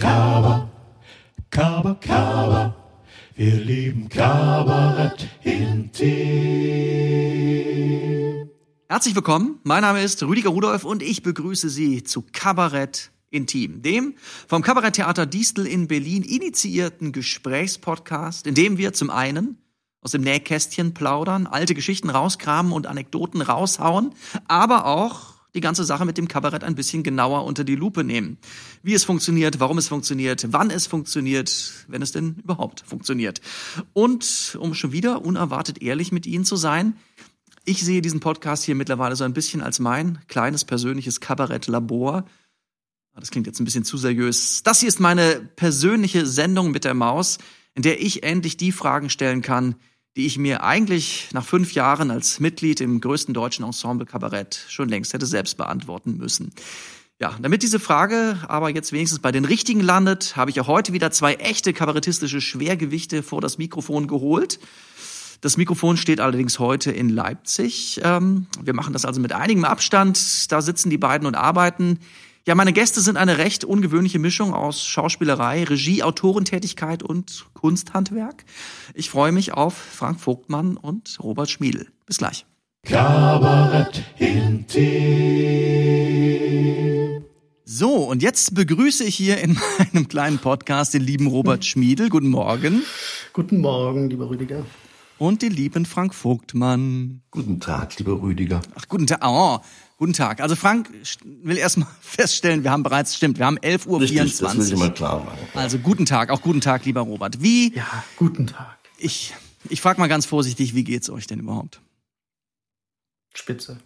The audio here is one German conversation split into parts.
Kaba, Kaba, Kaba. Wir lieben Kabarett intim. Herzlich willkommen. Mein Name ist Rüdiger Rudolph und ich begrüße Sie zu Kabarett Intim, dem vom Kabaretttheater Distel in Berlin initiierten Gesprächspodcast, in dem wir zum einen aus dem Nähkästchen plaudern, alte Geschichten rauskramen und Anekdoten raushauen, aber auch die ganze Sache mit dem Kabarett ein bisschen genauer unter die Lupe nehmen. Wie es funktioniert, warum es funktioniert, wann es funktioniert, wenn es denn überhaupt funktioniert. Und um schon wieder unerwartet ehrlich mit Ihnen zu sein, ich sehe diesen Podcast hier mittlerweile so ein bisschen als mein kleines persönliches Kabarettlabor. Das klingt jetzt ein bisschen zu seriös. Das hier ist meine persönliche Sendung mit der Maus, in der ich endlich die Fragen stellen kann, die ich mir eigentlich nach fünf Jahren als Mitglied im größten deutschen Ensemble Kabarett schon längst hätte selbst beantworten müssen. Ja, damit diese Frage aber jetzt wenigstens bei den Richtigen landet, habe ich auch heute wieder zwei echte kabarettistische Schwergewichte vor das Mikrofon geholt. Das Mikrofon steht allerdings heute in Leipzig. Ähm, wir machen das also mit einigem Abstand. Da sitzen die beiden und arbeiten. Ja, meine Gäste sind eine recht ungewöhnliche Mischung aus Schauspielerei, Regie, Autorentätigkeit und Kunsthandwerk. Ich freue mich auf Frank Vogtmann und Robert Schmiedel. Bis gleich. Kabarett. So, und jetzt begrüße ich hier in meinem kleinen Podcast den lieben Robert Schmiedel. Guten Morgen. Guten Morgen, lieber Rüdiger. Und den lieben Frank Vogtmann. Guten Tag, lieber Rüdiger. Ach, guten Tag. Oh, guten Tag. Also Frank will erstmal feststellen, wir haben bereits, stimmt, wir haben 11.24 Uhr. Richtig, das will ich mal klar machen. Also guten Tag, auch guten Tag, lieber Robert. Wie, Ja, guten Tag. ich, ich frage mal ganz vorsichtig, wie geht's euch denn überhaupt? Spitze.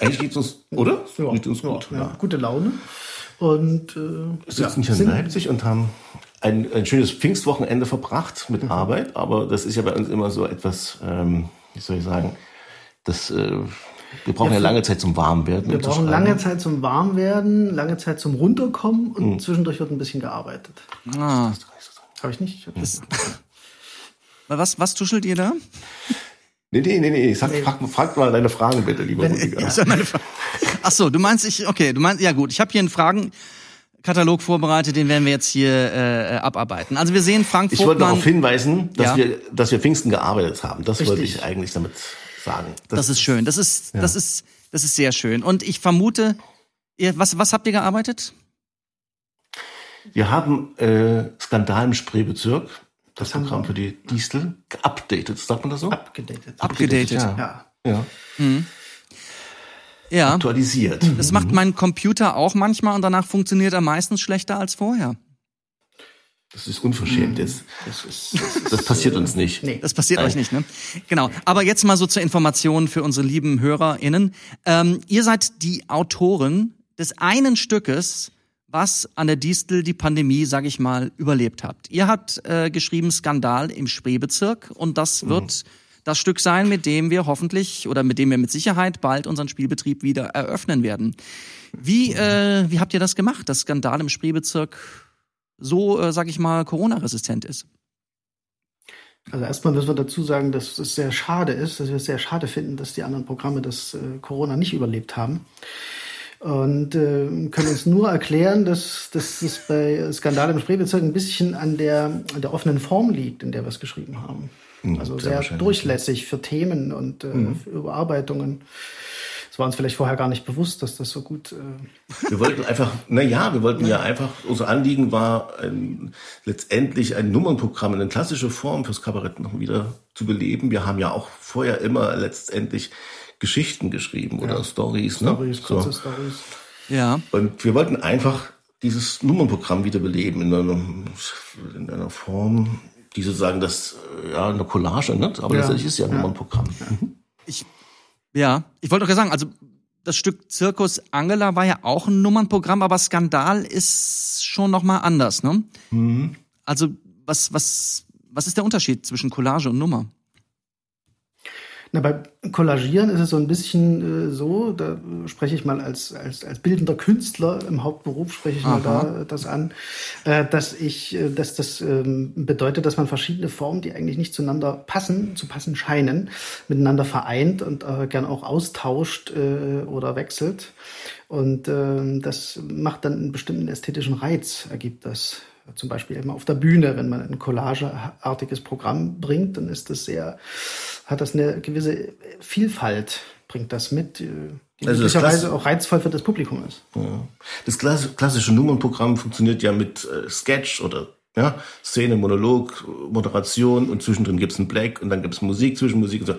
Eigentlich geht's uns, oder? Ja, Geht uns ja, gut. ja, gute Laune. Und äh, Wir ja, sitzen hier in Leipzig und haben ein, ein schönes Pfingstwochenende verbracht Mhm. mit Arbeit, aber das ist ja bei uns immer so etwas, ähm, wie soll ich sagen, das, äh, wir brauchen ja, Ja, lange Zeit zum Warmwerden. Wir brauchen lange Zeit zum Warmwerden, lange Zeit zum Runterkommen und Mhm. zwischendurch wird ein bisschen gearbeitet. Ah, Habe ich nicht? was, was tuschelt ihr da? Nee, nee, nee, nee. Sag, Frag, frag mal deine Fragen bitte, lieber Rüdiger. Das ja. Ach so, du meinst ich, okay, du meinst, ja gut, ich habe hier einen Fragenkatalog vorbereitet, den werden wir jetzt hier äh, abarbeiten. Also wir sehen Frank Ich wollte Vogtmann, darauf hinweisen, dass Ja. wir, dass wir Pfingsten gearbeitet haben. Das wollte Richtig. ich eigentlich damit sagen. das ist schön, das ist, das ist, das ist sehr schön. Und ich vermute, ihr, was, was habt ihr gearbeitet? Wir haben äh, Skandal im Spreebezirk, das haben Programm wir. für die Distel, geupdatet, sagt man das so? Abgedatet. Abgedatet. Ja. Ja. ja. Ja, Aktualisiert. das macht mein Computer auch manchmal und danach funktioniert er meistens schlechter als vorher. Das ist unverschämt jetzt. Das ist, das ist, Das passiert uns nicht. nee. Das passiert Nein. euch nicht, ne? Genau. Aber jetzt mal so zur Information für unsere lieben HörerInnen. Ähm, ihr seid die Autoren des einen Stückes, was an der Distel die Pandemie, sag ich mal, überlebt habt. Ihr habt äh, geschrieben Skandal im Spreebezirk und das wird das Stück sein, mit dem wir hoffentlich oder mit dem wir mit Sicherheit bald unseren Spielbetrieb wieder eröffnen werden. Wie, äh, wie habt ihr das gemacht, dass Skandal im Spreebezirk so, äh, sag ich mal, Corona-resistent ist? Also erstmal müssen wir dazu sagen, dass es sehr schade ist, dass wir es sehr schade finden, dass die anderen Programme das äh, Corona nicht überlebt haben. Und äh, können uns nur erklären, dass, dass es bei Skandal im Spreebezirk ein bisschen an der, an der offenen Form liegt, in der wir es geschrieben haben. also sehr sehr, durchlässig für Themen und äh, für Überarbeitungen. Es war uns vielleicht vorher gar nicht bewusst, dass das so gut äh, Wir wollten einfach, na ja, wir wollten ja einfach, unser Anliegen war ein, letztendlich ein Nummernprogramm in eine klassische Form fürs Kabarett noch wieder zu beleben. Wir haben ja auch vorher immer letztendlich Geschichten geschrieben oder Stories, ne? Stories, kurze so. Stories. Ja. Und wir wollten einfach dieses Nummernprogramm wiederbeleben in einer, in einer Form, die sozusagen das, ja, eine Collage, ne? Aber Ja. letztendlich ist ja ein Nummernprogramm. Mhm. Ich, ja, ich wollte auch sagen, also das Stück Zirkus Angela war ja auch ein Nummernprogramm, aber Skandal ist schon noch mal anders, ne? Also was was was ist der Unterschied zwischen Collage und Nummer? Na, bei Collagieren ist es so ein bisschen äh, so, da spreche ich mal als, als, als bildender Künstler im Hauptberuf, spreche ich mal da äh, das an, äh, dass ich, äh, dass das ähm, bedeutet, dass man verschiedene Formen, die eigentlich nicht zueinander passen, zu passen scheinen, miteinander vereint und äh, gern auch austauscht äh, oder wechselt. Und ähm, das macht dann einen bestimmten ästhetischen Reiz, ergibt das. Zum Beispiel eben auf der Bühne, wenn man ein collageartiges Programm bringt, dann ist das sehr, hat das eine gewisse Vielfalt, bringt das mit, äh, die Also möglicherweise auch reizvoll für das Publikum ist. Ja. Das klass- klassische Nummernprogramm funktioniert ja mit äh, Sketch oder ja, Szene, Monolog, Moderation und zwischendrin gibt's ein Black und dann gibt's Musik, Zwischenmusik und so.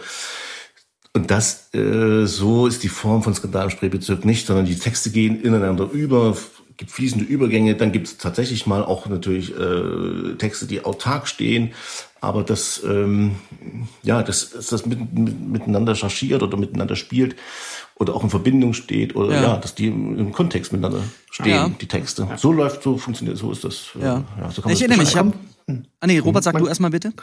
Und das, äh, so ist die Form von Skandal im Spreebezirk nicht, sondern die Texte gehen ineinander über, gibt fließende Übergänge, dann gibt's tatsächlich mal auch natürlich äh, Texte, die autark stehen, aber das, ähm, ja, das, dass das mit, mit, miteinander chargiert oder miteinander spielt oder auch in Verbindung steht oder Ja. ja, dass die im, im Kontext miteinander stehen, Ja. die Texte. So läuft, so funktioniert, so ist das. äh, Ja. so kann man ich das erinnere mich, ich hab, beschreiben. ah nee, Robert, sag Man- du erstmal bitte.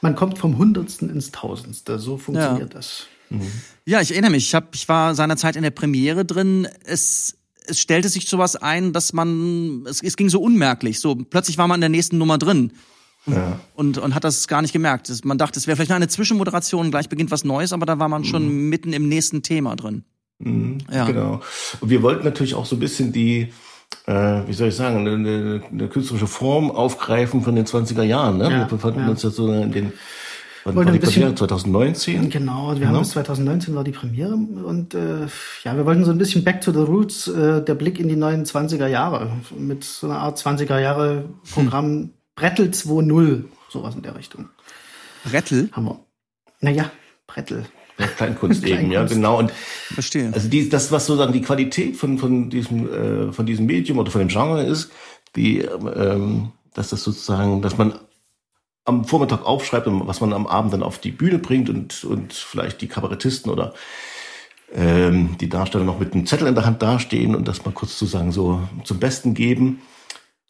Man kommt vom Hundertsten ins Tausendste, so funktioniert das. Ja, ich erinnere mich. Ich, hab, ich war seinerzeit in der Premiere drin. Es, es stellte sich sowas ein, dass man, es, es ging so unmerklich. So plötzlich war man in der nächsten Nummer drin Ja. und, und hat das gar nicht gemerkt. Man dachte, es wäre vielleicht nur eine Zwischenmoderation, gleich beginnt was Neues, aber da war man schon mitten im nächsten Thema drin. Mhm, Ja. Genau. Und wir wollten natürlich auch so ein bisschen die, äh, wie soll ich sagen, eine, eine, eine künstlerische Form aufgreifen von den 20er Jahren. Ne? Ja, wir befanden ja. uns ja so in den, wann war die ein bisschen- Premiere? 2019? Genau, wir haben Ja. bis 2019 war die Premiere und äh, ja, wir wollten so ein bisschen back to the roots, äh, der Blick in die neuen 20er Jahre mit so einer Art 20er Jahre Programm Brettel 2.0, sowas in der Richtung. Rettel? Haben wir. Naja, Brettel. Ja, Kleinkunst eben, ja, Kleinkunst. genau. Und Verstehe. Also die, das, was sozusagen die Qualität von, von, diesem, äh, von diesem Medium oder von dem Genre ist, die, ähm, dass das sozusagen, dass man am Vormittag aufschreibt und was man am Abend dann auf die Bühne bringt und, und vielleicht die Kabarettisten oder ähm, die Darsteller noch mit einem Zettel in der Hand dastehen und das mal kurz sozusagen so zum Besten geben.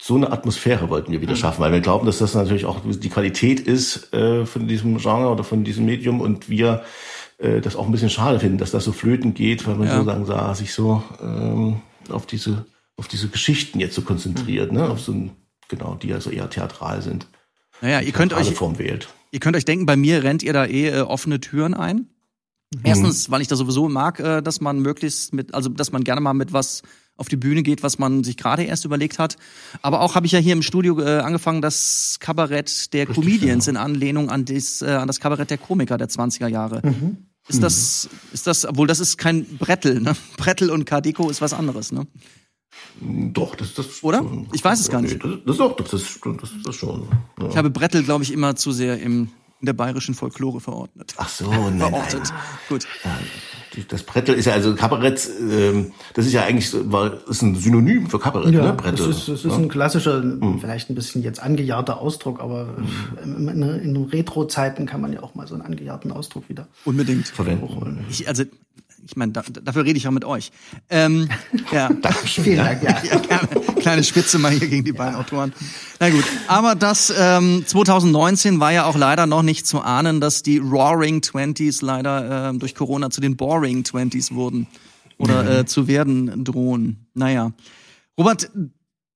So eine Atmosphäre wollten wir wieder schaffen, weil wir glauben, dass das natürlich auch die Qualität ist äh, von diesem Genre oder von diesem Medium und wir äh, das auch ein bisschen schade finden, dass das so flöten geht, weil man Ja. sozusagen sah, sich so ähm, auf diese auf diese Geschichten jetzt so konzentriert, ne, auf so ein, genau, die also eher theatral sind. Naja, ihr könnt euch, wählt. ihr könnt euch denken, bei mir rennt ihr da eh äh, offene Türen ein. Erstens, weil ich das sowieso mag, äh, dass man möglichst mit, also dass man gerne mal mit was auf die Bühne geht, was man sich gerade erst überlegt hat. Aber auch habe ich ja hier im Studio äh, angefangen, das Kabarett der Comedians in Anlehnung an, das, äh, an das Kabarett der Komiker der 20er Jahre. Ist das, ist das, obwohl das ist kein Brettel, ne? Brettel und Kardeko ist was anderes, ne? Doch, das das Oder? schon. Ich weiß es gar nicht. Nee, das, das doch, das ist das, das schon. Ja. Ich habe Brettel, glaube ich, immer zu sehr im, in der bayerischen Folklore verordnet. Ach so, nein, nein. Verortet. Gut. Die- Das Brettel ist ja also Kabarett, ähm, das ist ja eigentlich so- war, ist ein Synonym für Kabarett, Ja, ne? das Brettel. ist, das ist ein klassischer, vielleicht ein bisschen jetzt angejahrter Ausdruck, aber in, in, in Retro-Zeiten kann man ja auch mal so einen angejahrten Ausdruck wieder Unbedingt. verwenden. Ich, also, ich meine, da, dafür rede ich ja mit euch. Ähm, ja. Vielen Dank, ja. ja, gerne. Kleine Spitze mal hier gegen die beiden Autoren. Na gut, aber das ähm, 2019 war ja auch leider noch nicht zu ahnen, dass die Roaring Twenties leider ähm, durch Corona zu den Boring Twenties wurden oder äh, zu werden drohen. Naja, Robert,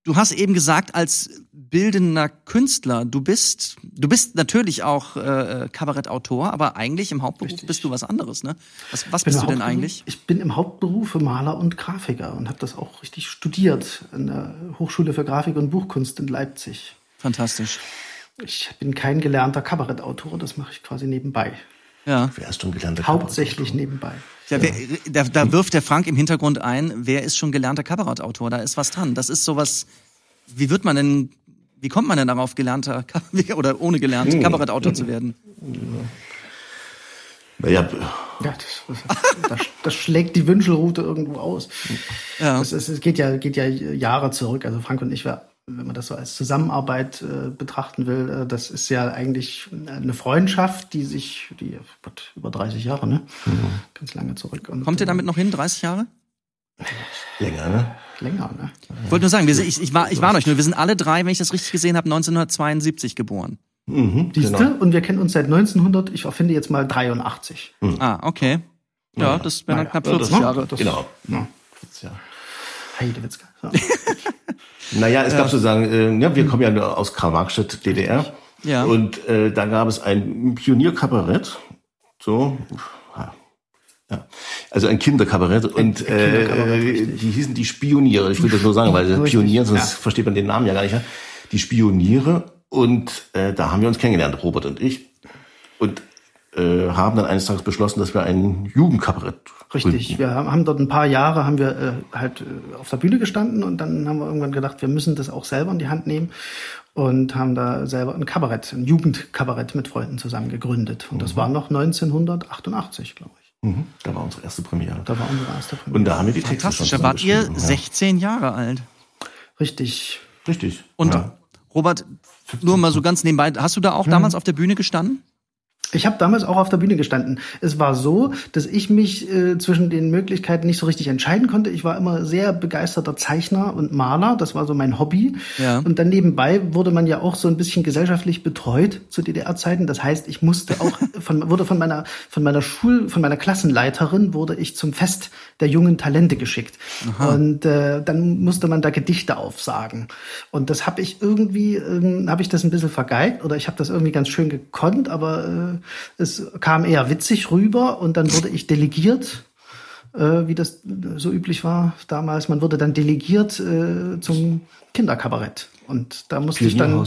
du hast eben gesagt, als bildender Künstler, du bist, du bist natürlich auch äh, Kabarettautor, aber eigentlich im Hauptberuf Richtig. bist du was anderes, ne? Was, was bist du denn eigentlich? Ich bin im Hauptberuf Maler und Grafiker und habe das auch richtig studiert an der Hochschule für Grafik und Buchkunst in Leipzig. Fantastisch. Ich bin kein gelernter Kabarettautor, das mache ich quasi nebenbei. Ja. Wer ist schon gelernter Hauptsächlich nebenbei. Ja, wer, da, da wirft der Frank im Hintergrund ein, wer ist schon gelernter Kabarettautor? Da ist was dran. Das ist sowas, wie wird man denn, wie kommt man denn darauf, gelernter oder ohne gelernt Kabarettautor zu werden? Naja, Ja, das, das, das schlägt die Wünschelrute irgendwo aus. Ja. Das ist, es geht ja, geht ja Jahre zurück. Also Frank und ich, wir, wenn man das so als Zusammenarbeit äh, betrachten will, äh, das ist ja eigentlich eine Freundschaft, die sich, die Gott, über 30 Jahre, ne? Ganz lange zurück. Und, Kommt ihr damit noch hin, 30 Jahre? länger, ne? äh, länger, ne? Ich wollte nur sagen, wir sind, ich, ich, war, ich warne euch nur, wir sind alle drei, wenn ich das richtig gesehen habe, 1972 geboren. Mhm, Siehste? genau. Und wir kennen uns seit 1900, ich erfinde jetzt mal 83. Ah, okay. Ja, das wären dann Naja, knapp ja, 40 das- Jahre. das- Genau. Ja. Ja. Heidewitzka. So. Naja, es gab sozusagen, äh, ja, wir kommen ja nur aus Karl-Marx-Stadt, DDR. Ja. Und äh, da gab es ein Pionierkabarett. So. Ja. Also ein Kinderkabarett und Kinderkabarett, äh, richtig. die hießen die Spioniere. Ich will das nur sagen, weil Pionier, sonst ja. versteht man den Namen ja gar nicht. Die Spioniere. Und äh, da haben wir uns kennengelernt, Robert und ich. Und äh, haben dann eines Tages beschlossen, dass wir ein Jugendkabarett Richtig, gründen. wir haben dort ein paar Jahre haben wir äh, halt äh, auf der Bühne gestanden und dann haben wir irgendwann gedacht, wir müssen das auch selber in die Hand nehmen und haben da selber ein Kabarett, ein Jugendkabarett mit Freunden zusammen gegründet. Und das war noch 1988, glaube ich. Mhm. Da war unsere erste Premiere. Da war unsere erste Premiere. Und da haben wir die Texte Fantastisch. schon Da wart ihr zusammengeschrieben, 16 Jahre alt. Richtig. Richtig. Und ja. Robert, nur mal so ganz nebenbei, hast du da auch damals auf der Bühne gestanden? Ich habe damals auch auf der Bühne gestanden. Es war so, dass ich mich äh, zwischen den Möglichkeiten nicht so richtig entscheiden konnte. Ich war immer sehr begeisterter Zeichner und Maler. Das war so mein Hobby. Ja. Und dann nebenbei wurde man ja auch so ein bisschen gesellschaftlich betreut zu DDR-Zeiten. Das heißt, ich musste auch von, wurde von meiner von meiner Schul von meiner Klassenleiterin wurde ich zum Fest der jungen Talente geschickt. Und äh, dann musste man da Gedichte aufsagen. Und das habe ich irgendwie ähm, habe ich das ein bisschen vergeigt oder ich habe das irgendwie ganz schön gekonnt, aber äh, es kam eher witzig rüber und dann wurde ich delegiert, äh, wie das so üblich war damals. Man wurde dann delegiert äh, zum Kinderkabarett. Und da musste ich dann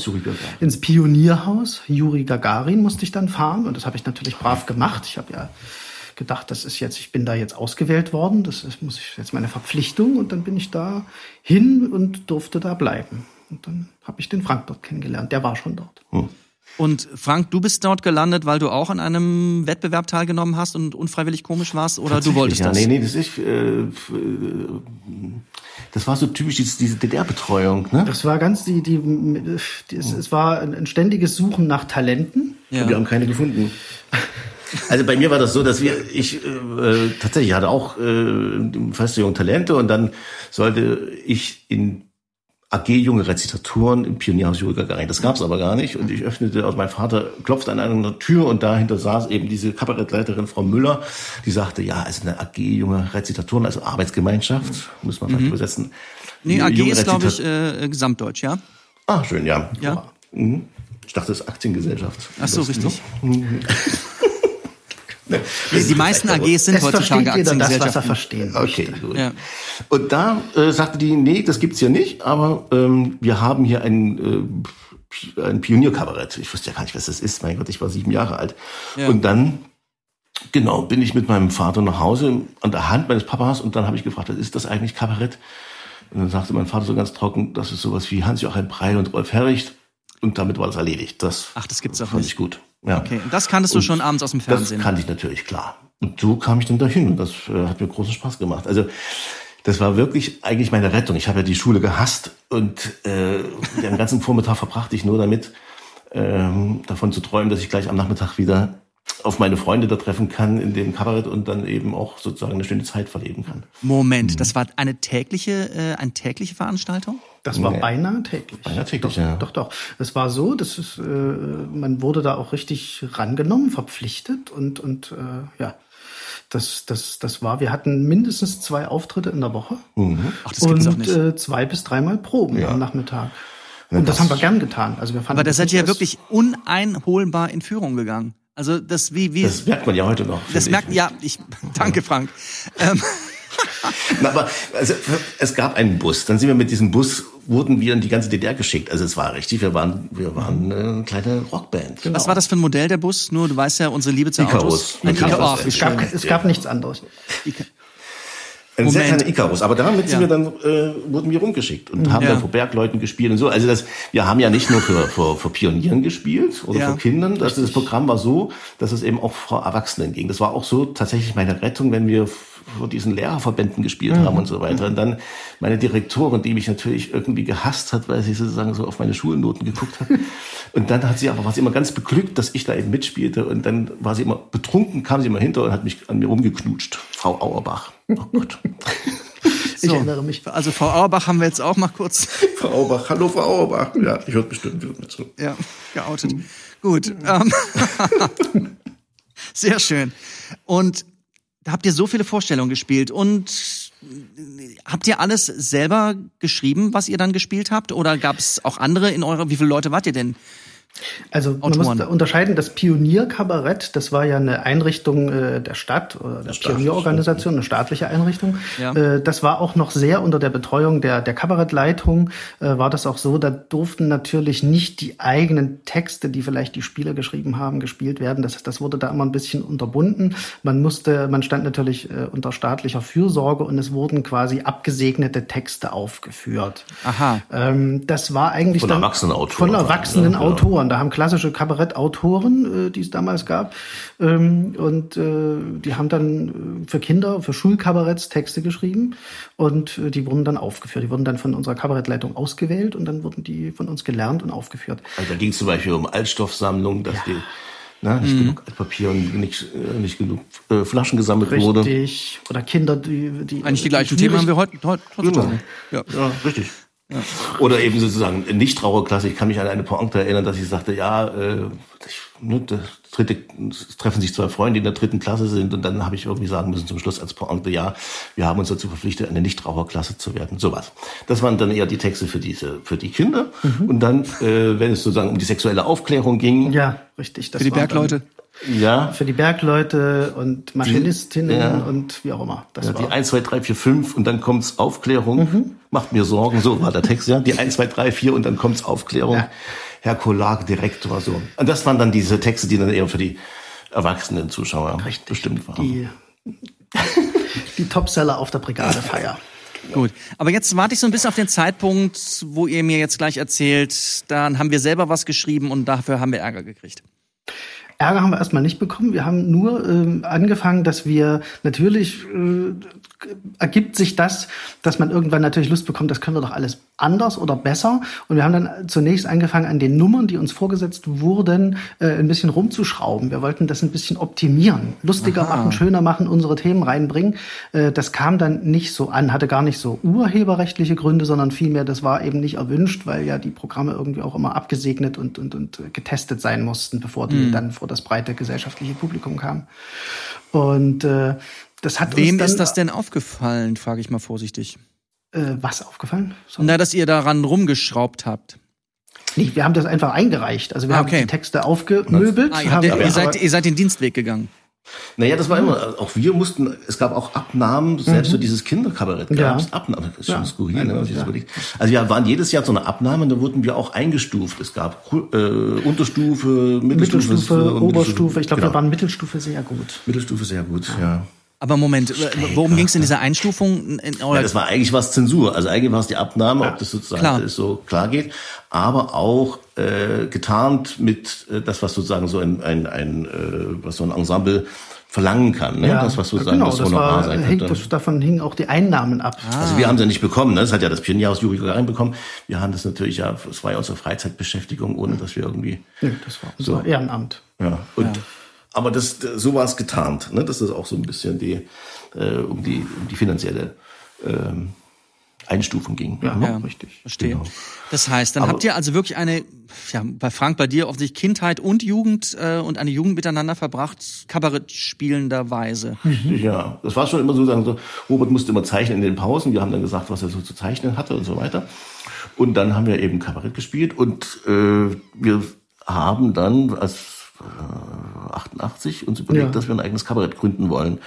ins Pionierhaus Juri Gagarin musste ich dann fahren und das habe ich natürlich brav gemacht. Ich habe ja gedacht, das ist jetzt, ich bin da jetzt ausgewählt worden, das ist, muss ich jetzt meine Verpflichtung und dann bin ich da hin und durfte da bleiben. Und dann habe ich den Frank dort kennengelernt, der war schon dort. Und Frank, du bist dort gelandet, weil du auch an einem Wettbewerb teilgenommen hast und unfreiwillig komisch warst oder du wolltest ja, das? Nee, nee, das ist, äh, äh, das war so typisch diese, diese DDR-Betreuung, ne? Das war ganz die, die, die es, es war ein, ein ständiges Suchen nach Talenten. Ja. Wir haben keine gefunden. Also bei mir war das so, dass wir, ich äh, tatsächlich hatte auch äh, feste junge Talente und dann sollte ich in AG junge Rezitaturen im Pionierhaus Juri Gagarin. Das gab's aber gar nicht und ich öffnete, also mein Vater klopfte an einer Tür und dahinter saß eben diese Kabarettleiterin Frau Müller, die sagte, ja, es ist eine AG junge Rezitaturen, also Arbeitsgemeinschaft, muss man vielleicht übersetzen. Nee, AG Junge ist, glaube ich, äh, Gesamtdeutsch, ja? Ah, schön, ja. Ja. Mhm. Ich dachte, das ist Aktiengesellschaft. Ach so, richtig. Die, die meisten AGs sind Es heutzutage jeder das, was er Aktiengesellschaften. verstehen Okay, gut. Ja. Und da äh, sagte die, nee, das gibt's hier nicht, aber ähm, wir haben hier ein, äh, ein Pionierkabarett. Ich wusste ja gar nicht, was das ist. Mein Gott, ich war sieben Jahre alt. Ja. Und dann, genau, bin ich mit meinem Vater nach Hause an der Hand meines Papas und dann habe ich gefragt, was ist das eigentlich Kabarett? Und dann sagte mein Vater so ganz trocken, das ist sowas wie Hans-Joachim Brei und Rolf Herricht. Und damit war das erledigt. Das Ach, das gibt's doch fand nicht. ich gut. Ja. Okay, und das kanntest du schon abends aus dem Das Fernsehen. kannte ich natürlich, klar. Und so kam ich dann dahin und das äh, hat mir großen Spaß gemacht. Also das war wirklich eigentlich meine Rettung. Ich habe ja die Schule gehasst und äh, den ganzen Vormittag verbrachte ich nur damit, ähm, davon zu träumen, dass ich gleich am Nachmittag wieder auf meine Freunde da treffen kann in dem Kabarett und dann eben auch sozusagen eine schöne Zeit verleben kann. Moment, das war eine tägliche, äh, eine tägliche Veranstaltung? Das war Nee. beinahe täglich. Beinahe täglich, doch, ja. Doch, doch. Es war so, dass es, äh, man wurde da auch richtig rangenommen, verpflichtet und, und äh, ja, das, das, das war, wir hatten mindestens zwei Auftritte in der Woche Ach, das und nicht. äh, zwei bis dreimal Proben Ja. am Nachmittag. Und das, das- haben wir gern getan. Also wir fanden Aber da das seid ihr ja wirklich uneinholbar in Führung gegangen. Also das wie wie Das merkt man ja heute noch. das merkt ich. ja ich danke Frank. Ähm, Na, aber also, es gab einen Bus. Dann sind wir mit diesem Bus, wurden wir in die ganze DDR geschickt. Also es war richtig, wir waren, wir waren eine kleine Rockband. was war das für ein Modell der Bus? Nur du weißt ja unsere Liebe zu Icarus. Autos. Ein Icarus. Es gab, schön. es gab nichts anderes. Ein sehr Moment. kleiner Icarus. Aber damit sind Ja. wir dann, äh, wurden wir rumgeschickt und haben Ja. dann vor Bergleuten gespielt und so. Also das, wir haben ja nicht nur für, für, für Pionieren gespielt oder Ja. für Kindern. Das, das Programm war so, dass es eben auch vor Erwachsenen ging. Das war auch so tatsächlich meine Rettung, wenn wir vor diesen Lehrerverbänden gespielt haben und so weiter. Und dann meine Direktorin, die mich natürlich irgendwie gehasst hat, weil sie sozusagen so auf meine Schulnoten geguckt hat. Und dann hat sie aber, war sie immer ganz beglückt, dass ich da eben mitspielte. Und dann war sie immer betrunken, kam sie immer hinter und hat mich an mir rumgeknutscht. Frau Auerbach. Oh Gott. Ich So. erinnere mich. Also Frau Auerbach haben wir jetzt auch mal kurz Frau Auerbach, hallo Frau Auerbach. Ja, ich hört bestimmt wieder mit zu. ja, geoutet. Gut. Ähm, sehr schön. Und da habt ihr so viele Vorstellungen gespielt und äh, habt ihr alles selber geschrieben, was ihr dann gespielt habt? Oder gab es auch andere in eurer, wie viele Leute wart ihr denn? Also man Autoren. muss da unterscheiden, das Pionierkabarett, das war ja eine Einrichtung äh, der Stadt oder der Pionierorganisation, eine staatliche Einrichtung. Ja. Äh, das war auch noch sehr unter der Betreuung der, der Kabarettleitung, äh, war das auch so, da durften natürlich nicht die eigenen Texte, die vielleicht die Spieler geschrieben haben, gespielt werden. Das, das wurde da immer ein bisschen unterbunden. Man musste, man stand natürlich äh, unter staatlicher Fürsorge und es wurden quasi abgesegnete Texte aufgeführt. Aha. Ähm, das war eigentlich Von dann erwachsenen Autoren Von erwachsenen ne? Ja. Autoren. Da haben klassische Kabarettautoren, äh, die es damals gab, ähm, und äh, die haben dann äh, für Kinder, für Schulkabaretts Texte geschrieben und äh, die wurden dann aufgeführt. Die wurden dann von unserer Kabarettleitung ausgewählt und dann wurden die von uns gelernt und aufgeführt. Also da ging es zum Beispiel um Altstoffsammlung, dass die na, nicht genug Altpapier und nicht, äh, nicht genug äh, Flaschen gesammelt wurde. Richtig. Oder Kinder, die, die Eigentlich die gleichen Themen haben wir heute, heute heutzutage. Ja. Ja, richtig. Oder eben sozusagen Nicht-Trauerklasse. Ich kann mich an eine Pointe erinnern, dass ich sagte, ja, äh, ich, ne, das dritte, es treffen sich zwei Freunde, die in der dritten Klasse sind und dann habe ich irgendwie sagen müssen zum Schluss als Pointe, ja, wir haben uns dazu verpflichtet, eine Nicht-Trauerklasse zu werden. Sowas. Das waren dann eher die Texte für diese, für die Kinder. Und dann, äh, wenn es sozusagen um die sexuelle Aufklärung ging, Ja, richtig. Das Für die Bergleute. Ja, für die Bergleute und Maschinistinnen Ja. und wie auch immer. Das Ja, die war 1, 2, 3, 4, 5 und dann kommt's Aufklärung. Macht mir Sorgen, so war der Text, ja. Die 1, 2, 3, 4 und dann kommt's Aufklärung. Ja. Herr Kollag, Direktor, so. Und das waren dann diese Texte, die dann eher für die erwachsenen Zuschauer bestimmt waren. die, die Topseller auf der Brigadefeier. Gut. Aber jetzt warte ich so ein bisschen auf den Zeitpunkt, wo ihr mir jetzt gleich erzählt, dann haben wir selber was geschrieben und dafür haben wir Ärger gekriegt. Ärger haben wir erstmal nicht bekommen. Wir haben nur ähm, angefangen, dass wir natürlich äh, ergibt sich das, dass man irgendwann natürlich Lust bekommt, das können wir doch alles anders oder besser. Und wir haben dann zunächst angefangen, an den Nummern, die uns vorgesetzt wurden, äh, ein bisschen rumzuschrauben. Wir wollten das ein bisschen optimieren, lustiger machen, schöner machen, unsere Themen reinbringen. Äh, das kam dann nicht so an, hatte gar nicht so urheberrechtliche Gründe, sondern vielmehr, das war eben nicht erwünscht, weil ja die Programme irgendwie auch immer abgesegnet und, und, und getestet sein mussten, bevor die dann vor das breite gesellschaftliche Publikum kamen. Und äh, das hat Wem ist das denn aufgefallen, frage ich mal vorsichtig. Äh, was aufgefallen? Sorry. Na, dass ihr daran rumgeschraubt habt. Nee, wir haben das einfach eingereicht. Also wir Ah, haben okay. die Texte aufgemöbelt. Ah, ihr, haben, habt, ihr, aber- seid, ihr seid den Dienstweg gegangen. Naja, das war immer, auch wir mussten, es gab auch Abnahmen, selbst für dieses Kinderkabarett Mhm. Ja. gab es Abnahmen. Das ist schon Ja. skurril, ne, wenn man sich das Ja. überlegt. Also wir waren jedes Jahr so eine Abnahme und da wurden wir auch eingestuft. Es gab äh, Unterstufe, Mittelstufe, Mittelstufe, Oberstufe. Ich glaube, genau. wir waren Mittelstufe sehr gut. Mittelstufe sehr gut, ja. Aber Moment, äh, worum ging es in dieser Einstufung? In, Ja, das war eigentlich was Zensur. Also eigentlich war es die Abnahme, ob das sozusagen Klar. so klar geht, aber auch äh, getarnt mit äh, das, was sozusagen so ein, ein, ein äh, was so ein Ensemble verlangen kann. Ne? das, was sozusagen genau, das das Honorar war, sein hängt, könnte. das, davon hingen auch die Einnahmen ab. Also wir haben sie ja nicht bekommen, ne? das hat ja das Pionierhaus-Jury reinbekommen. Wir haben das natürlich ja, es war ja unsere Freizeitbeschäftigung, ohne dass wir irgendwie, Nö, das war unser Ehrenamt. ja. Und, Aber das, so war es getarnt, ne? dass das auch so ein bisschen die, äh, um die, um die finanzielle ähm, Einstufung ging. Ja, Ja, richtig. Verstehe. Genau. Das heißt, dann Aber- habt ihr also wirklich eine, ja, bei Frank, bei dir offensichtlich Kindheit und Jugend äh, und eine Jugend miteinander verbracht, Kabarett spielenderweise. Ja, das war schon immer so, sagen so, Robert musste immer zeichnen in den Pausen. Wir haben dann gesagt, was er so zu zeichnen hatte und so weiter. Und dann haben wir eben Kabarett gespielt und äh, wir haben dann als 88 uns überlegt, Ja. dass wir ein eigenes Kabarett gründen wollen,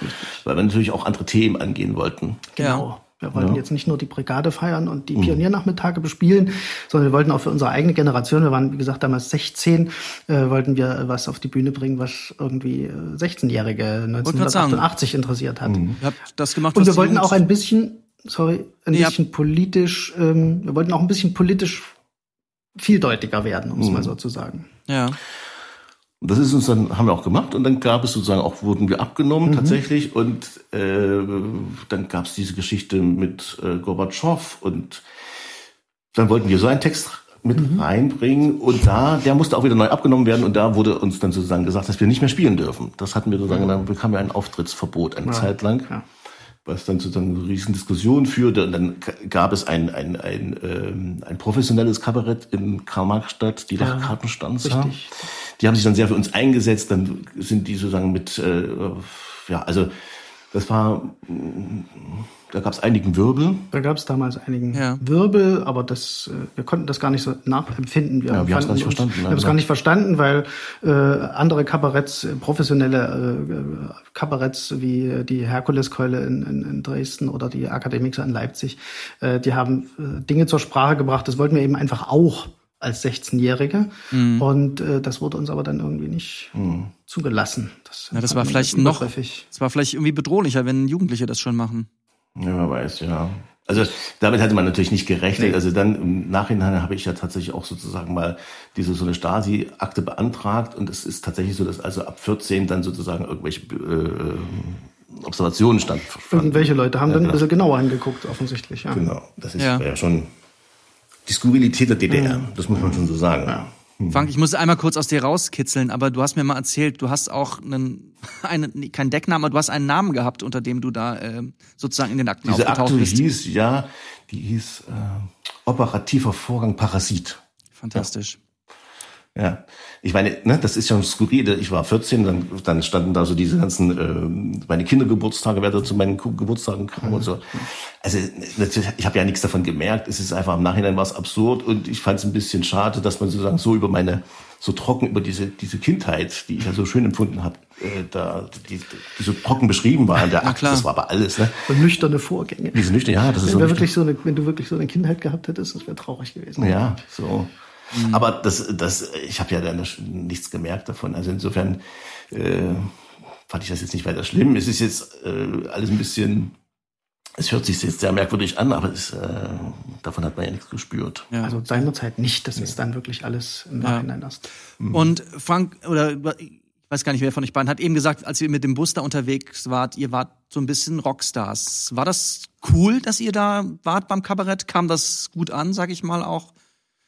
weil wir natürlich auch andere Themen angehen wollten. Genau. Wir wollten jetzt nicht nur die Brigade feiern und die Pioniernachmittage bespielen, sondern wir wollten auch für unsere eigene Generation, wir waren wie gesagt damals 16, äh, wollten wir was auf die Bühne bringen, was irgendwie äh, 16-Jährige grad 1988 interessiert hat. Ihr habt das gemacht, Und wir wollten auch ein bisschen, sorry, ein Ja. bisschen politisch, ähm, wir wollten auch ein bisschen politisch vieldeutiger werden, um es mal so zu sagen. Ja. Und das ist uns dann, haben wir auch gemacht und dann gab es sozusagen auch, wurden wir abgenommen tatsächlich und äh, dann gab es diese Geschichte mit äh, Gorbatschow und dann wollten wir so einen Text mit reinbringen und da, der musste auch wieder neu abgenommen werden und da wurde uns dann sozusagen gesagt, dass wir nicht mehr spielen dürfen. Das hatten wir sozusagen, dann bekamen wir ein Auftrittsverbot eine Zeit lang. Ja. Was dann sozusagen eine riesen Diskussion führte. Und dann gab es ein, ein, ein, ähm, ein professionelles Kabarett in Karl-Marx-Stadt, die nach Kartenstanzer. richtig. Die haben sich dann sehr für uns eingesetzt. Dann sind die sozusagen mit, äh, ja, also Das war, mm, da gab es einigen Wirbel. Da gab es damals einigen Ja. Wirbel, aber das, äh, wir konnten das gar nicht so nachempfinden. Wir, Ja, wir haben's fanden gar nicht uns- verstanden, Wir haben es gar nicht verstanden, weil äh, andere Kabaretts, äh, professionelle äh, Kabaretts wie äh, die Herkuleskeule in, in, in Dresden oder die Akademiker in Leipzig, äh, die haben äh, Dinge zur Sprache gebracht. Das wollten wir eben einfach auch als 16-Jährige. Mhm. Und äh, das wurde uns aber dann irgendwie nicht zugelassen. Das, Ja, das war vielleicht noch, das war vielleicht irgendwie bedrohlicher, wenn Jugendliche das schon machen. Ja, wer weiß, ja. Also damit hatte man natürlich nicht gerechnet. Also dann im Nachhinein habe ich ja tatsächlich auch sozusagen mal diese so eine Stasi-Akte beantragt und es ist tatsächlich so, dass also ab 14 dann sozusagen irgendwelche äh, Observationen stand. Irgendwelche Leute haben Ja, dann genau. ein bisschen genauer hingeguckt, offensichtlich. Ja. Genau, das ist Ja. ja, schon die Skurrilität der DDR. Das muss man schon so sagen. Frank, ich muss einmal kurz aus dir rauskitzeln, aber du hast mir mal erzählt, du hast auch einen, einen keinen Decknamen, aber du hast einen Namen gehabt, unter dem du da ähm, sozusagen in den Akten Diese aufgetaucht Akte bist. hieß, ja, die hieß äh, operativer Vorgang Parasit. Fantastisch. Ja, ich meine, ne, das ist ja skurril. Ich war 14, dann, dann standen da so diese ganzen, äh, meine Kindergeburtstage, wer da zu meinen Geburtstagen kam und so. Also natürlich, ich habe ja nichts davon gemerkt. Es ist einfach im Nachhinein war es absurd und ich fand es ein bisschen schade, dass man sozusagen so über meine, so trocken über diese diese Kindheit, die ich ja so schön empfunden habe, äh, da die, die so trocken beschrieben war in der klar. Das war aber alles, ne? Und nüchterne Vorgänge. Diese nüchtern, ja, das ist Wenn, so wirklich so eine, wenn du wirklich so eine Kindheit gehabt hättest, das wäre traurig gewesen. Ja, so. Aber das, das, ich habe ja dann nichts gemerkt davon. Also insofern äh, fand ich das jetzt nicht weiter schlimm. Es ist jetzt äh, alles ein bisschen, es hört sich jetzt sehr merkwürdig an, aber es, äh, davon hat man ja nichts gespürt. Ja. Also seinerzeit nicht. Das ist dann wirklich alles im Nachhinein erst. Und Frank, oder ich weiß gar nicht, wer von euch beiden hat eben gesagt, als ihr mit dem Bus da unterwegs wart, ihr wart so ein bisschen Rockstars. War das cool, dass ihr da wart beim Kabarett? Kam das gut an, sag ich mal auch?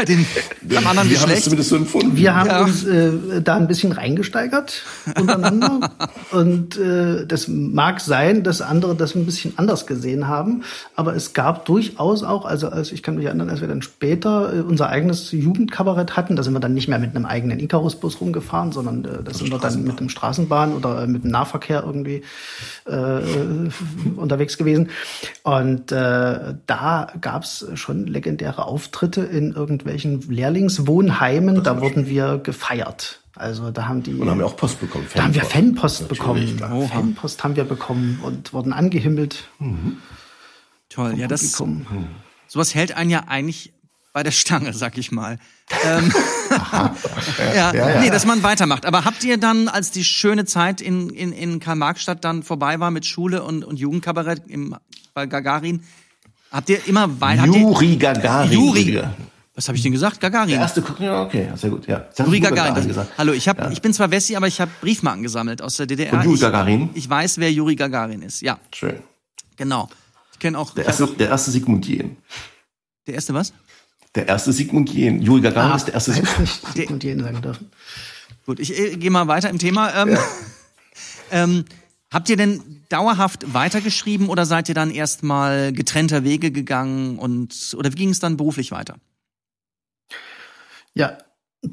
Bei den am anderen Wir haben es Geschlecht? zumindest so empfunden. Wir haben Ja. uns äh, da ein bisschen reingesteigert untereinander. und äh, das mag sein, dass andere das ein bisschen anders gesehen haben. Aber es gab durchaus auch, also als ich kann mich erinnern, als wir dann später äh, unser eigenes Jugendkabarett hatten, da sind wir dann nicht mehr mit einem eigenen Icarus-Bus rumgefahren, sondern äh, da sind wir dann mit einem Straßenbahn oder äh, mit dem Nahverkehr irgendwie äh, unterwegs gewesen. Und äh, da gab's schon legendäre Auftritte in irgendwelchen Lehrlingswohnheimen. Da wurden wir gefeiert. Also da haben die. Und haben wir auch Post bekommen. da haben wir Fanpost Natürlich, bekommen. klar. Fanpost haben wir bekommen und wurden angehimmelt. Toll, ja, das, Publikum. sowas hält einen ja eigentlich bei der Stange, sag ich mal. Ähm, ja, nee, dass man weitermacht. Aber habt ihr dann, als die schöne Zeit in, in, in Karl-Marx-Stadt dann vorbei war mit Schule und, und Jugendkabarett im, bei Gagarin, habt ihr immer weiter... Juri Gagarin. Juri. Was habe ich denn gesagt? Gagarin. Der erste, ja, okay, sehr gut, ja. Das Juri du Gagarin. Das, gesagt. hallo, ich hab, ich bin zwar Wessi, aber ich habe Briefmarken gesammelt aus der DDR. Und Juri ich, Gagarin? Ich weiß, wer Juri Gagarin ist. Ja, Schön. genau. Ich kenne auch Der ich erste, der erste Sigmund Jähn. der erste was? Der erste Sigmund Jähn. Juri Gagarin ist der erste Sigmund. Jähn sagen dürfen. Gut, ich äh, gehe mal weiter im Thema. Ähm, ähm, habt ihr denn dauerhaft weitergeschrieben oder seid ihr dann erstmal getrennter Wege gegangen und oder wie ging es dann beruflich weiter? Ja,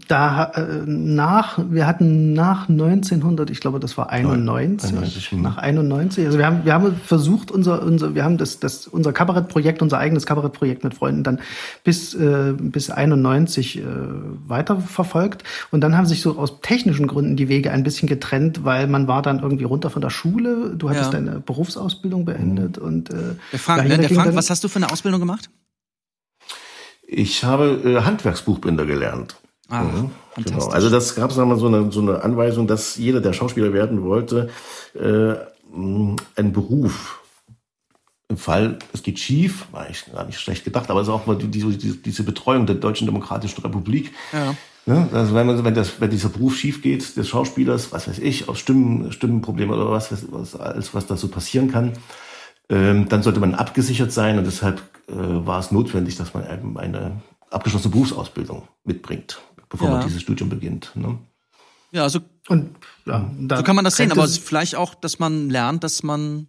da äh, nach, wir hatten nach 1900, ich glaube, das war 91, 91, hm. nach 91. Also wir haben, wir haben versucht, unser, unser, wir haben das, das, unser Kabarettprojekt, unser eigenes Kabarettprojekt mit Freunden dann bis, äh, bis 91 äh, weiterverfolgt. Und dann haben sich so aus technischen Gründen die Wege ein bisschen getrennt, weil man war dann irgendwie runter von der Schule. Du hattest Ja. deine Berufsausbildung beendet und äh, Der Frank, ne, der Frank was hast du für eine Ausbildung gemacht? Ich habe äh, Handwerksbuchbinder gelernt. Ah, Mhm, fantastisch. Genau. Also das gab es mal so eine, so eine Anweisung, dass jeder, der Schauspieler werden wollte, äh, einen Beruf im Fall, es geht schief, war ich gar nicht schlecht gedacht, aber es ist auch mal die, die, die, diese Betreuung der Deutschen Demokratischen Republik. Ja. Ne? Also wenn, man, wenn, das, wenn dieser Beruf schief geht, des Schauspielers, was weiß ich, aus Stimmen, Stimmenproblemen oder was, was, was, alles, was da so passieren kann, ähm, dann sollte man abgesichert sein und deshalb äh, war es notwendig, dass man eben eine abgeschlossene Berufsausbildung mitbringt, bevor Ja. man dieses Studium beginnt. Ne? Ja, so, und ja, da so kann man das sehen, aber vielleicht auch, dass man lernt, dass man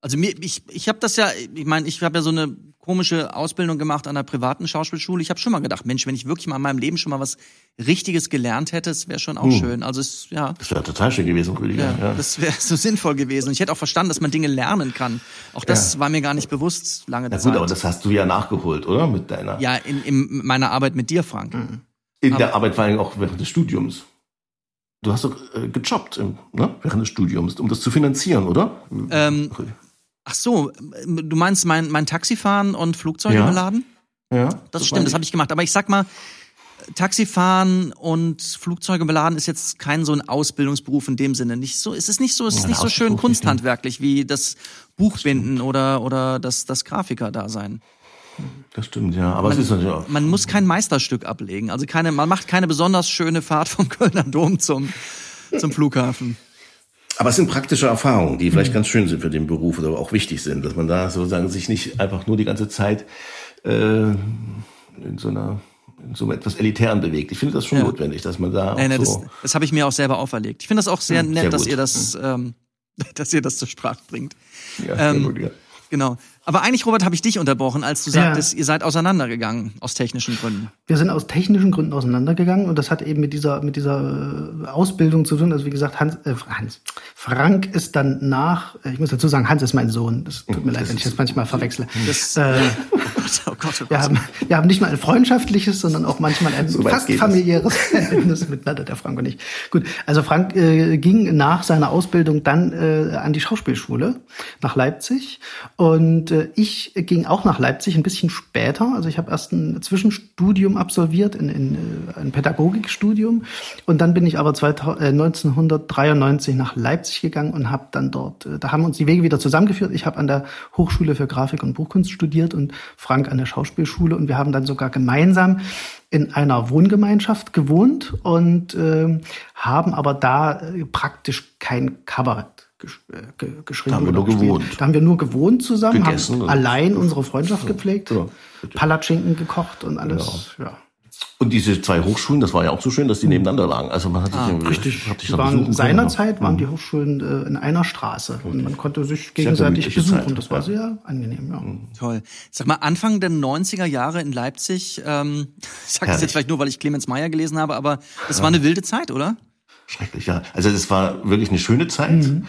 Also mir, ich, ich habe das ja, ich meine, ich habe ja so eine komische Ausbildung gemacht an einer privaten Schauspielschule. Ich habe schon mal gedacht, Mensch, wenn ich wirklich mal in meinem Leben schon mal was Richtiges gelernt hätte, es wäre schon auch schön. Also es, ja, Das wäre total schön gewesen, Rüdiger. ja, Ja. das wäre so sinnvoll gewesen. Und ich hätte auch verstanden, dass man Dinge lernen kann. Auch das war mir gar nicht bewusst lange Ja, Zeit. gut, aber das hast du ja nachgeholt, oder? Mit deiner. ja, in, in meiner Arbeit mit dir, Frank. In der Arbeit vor allem auch während des Studiums. Du hast doch äh, gejobbt im, ne? während des Studiums, um das zu finanzieren, oder? Ähm, Ach so, du meinst mein, mein Taxifahren und Flugzeuge Ja. beladen? ja, Das stimmt, das habe ich gemacht. Aber ich sag mal, Taxifahren und Flugzeuge beladen ist jetzt kein so ein Ausbildungsberuf in dem Sinne. Nicht so, es ist nicht so, es ist Ja, nicht so schön kunsthandwerklich wie das Buchbinden oder, oder das, das Grafiker-Dasein. Das stimmt, ja. Aber es ist natürlich auch. Man muss kein Meisterstück ablegen. Also keine, man macht keine besonders schöne Fahrt vom Kölner Dom zum, zum Flughafen. Aber es sind praktische Erfahrungen, die Mhm. vielleicht ganz schön sind für den Beruf oder auch wichtig sind, dass man da sozusagen sich nicht einfach nur die ganze Zeit äh, in so einer in so etwas elitären bewegt. Ich finde das schon Ja. notwendig, dass man da auch Nein, nein, das, so. das habe ich mir auch selber auferlegt. Ich finde das auch sehr nett, sehr dass ihr das, ähm, dass ihr das zur Sprache bringt. ja, sehr ähm, gut, ja. Genau. Aber eigentlich, Robert, habe ich dich unterbrochen, als du Ja. sagtest, ihr seid auseinandergegangen aus technischen Gründen. Wir sind aus technischen Gründen auseinandergegangen und das hat eben mit dieser mit dieser äh, Ausbildung zu tun. Also wie gesagt, Hans, äh, Hans Frank ist dann nach, äh, ich muss dazu sagen, Hans ist mein Sohn. Das tut mir leid, wenn ich das manchmal verwechsle. Das, Äh, oh Gott, oh Gott, oh Gott. wir haben, wir haben nicht mal ein freundschaftliches, sondern auch manchmal ein So fast familiäres Verhältnis miteinander, der Frank und ich. Gut, also Frank äh, ging nach seiner Ausbildung dann äh, an die Schauspielschule nach Leipzig und äh, ich ging auch nach Leipzig ein bisschen später. Also ich habe erst ein Zwischenstudium absolviert, in, in, äh, ein Pädagogikstudium und dann bin ich aber 2000, äh, 1993 nach Leipzig gegangen und habe dann dort, äh, da haben uns die Wege wieder zusammengeführt. Ich habe an der Hochschule für Grafik und Buchkunst studiert und Frank an der Schauspielschule und wir haben dann sogar gemeinsam in einer Wohngemeinschaft gewohnt und ähm, haben aber da äh, praktisch kein Kabarett gesch äh, ge geschrieben. Da haben wir nur gespielt. gewohnt. Da haben wir nur gewohnt zusammen, Gegessen haben allein unsere Freundschaft gepflegt, Ja. Palatschinken gekocht und alles. Ja. Und diese zwei Hochschulen, das war ja auch so schön, dass die nebeneinander lagen. Also man hat sich irgendwie, Ah, Richtig. hat sich waren, seinerzeit waren die Hochschulen äh, in einer Straße und man konnte sich gegenseitig besuchen. Zeit, Das war ja. sehr angenehm, ja. Toll. Sag mal, Anfang der 90er Jahre in Leipzig, ähm, ich sag das jetzt vielleicht nur, weil ich Clemens Meyer gelesen habe, aber das war eine wilde Zeit, oder? Schrecklich, ja. Also es war wirklich eine schöne Zeit, Mhm.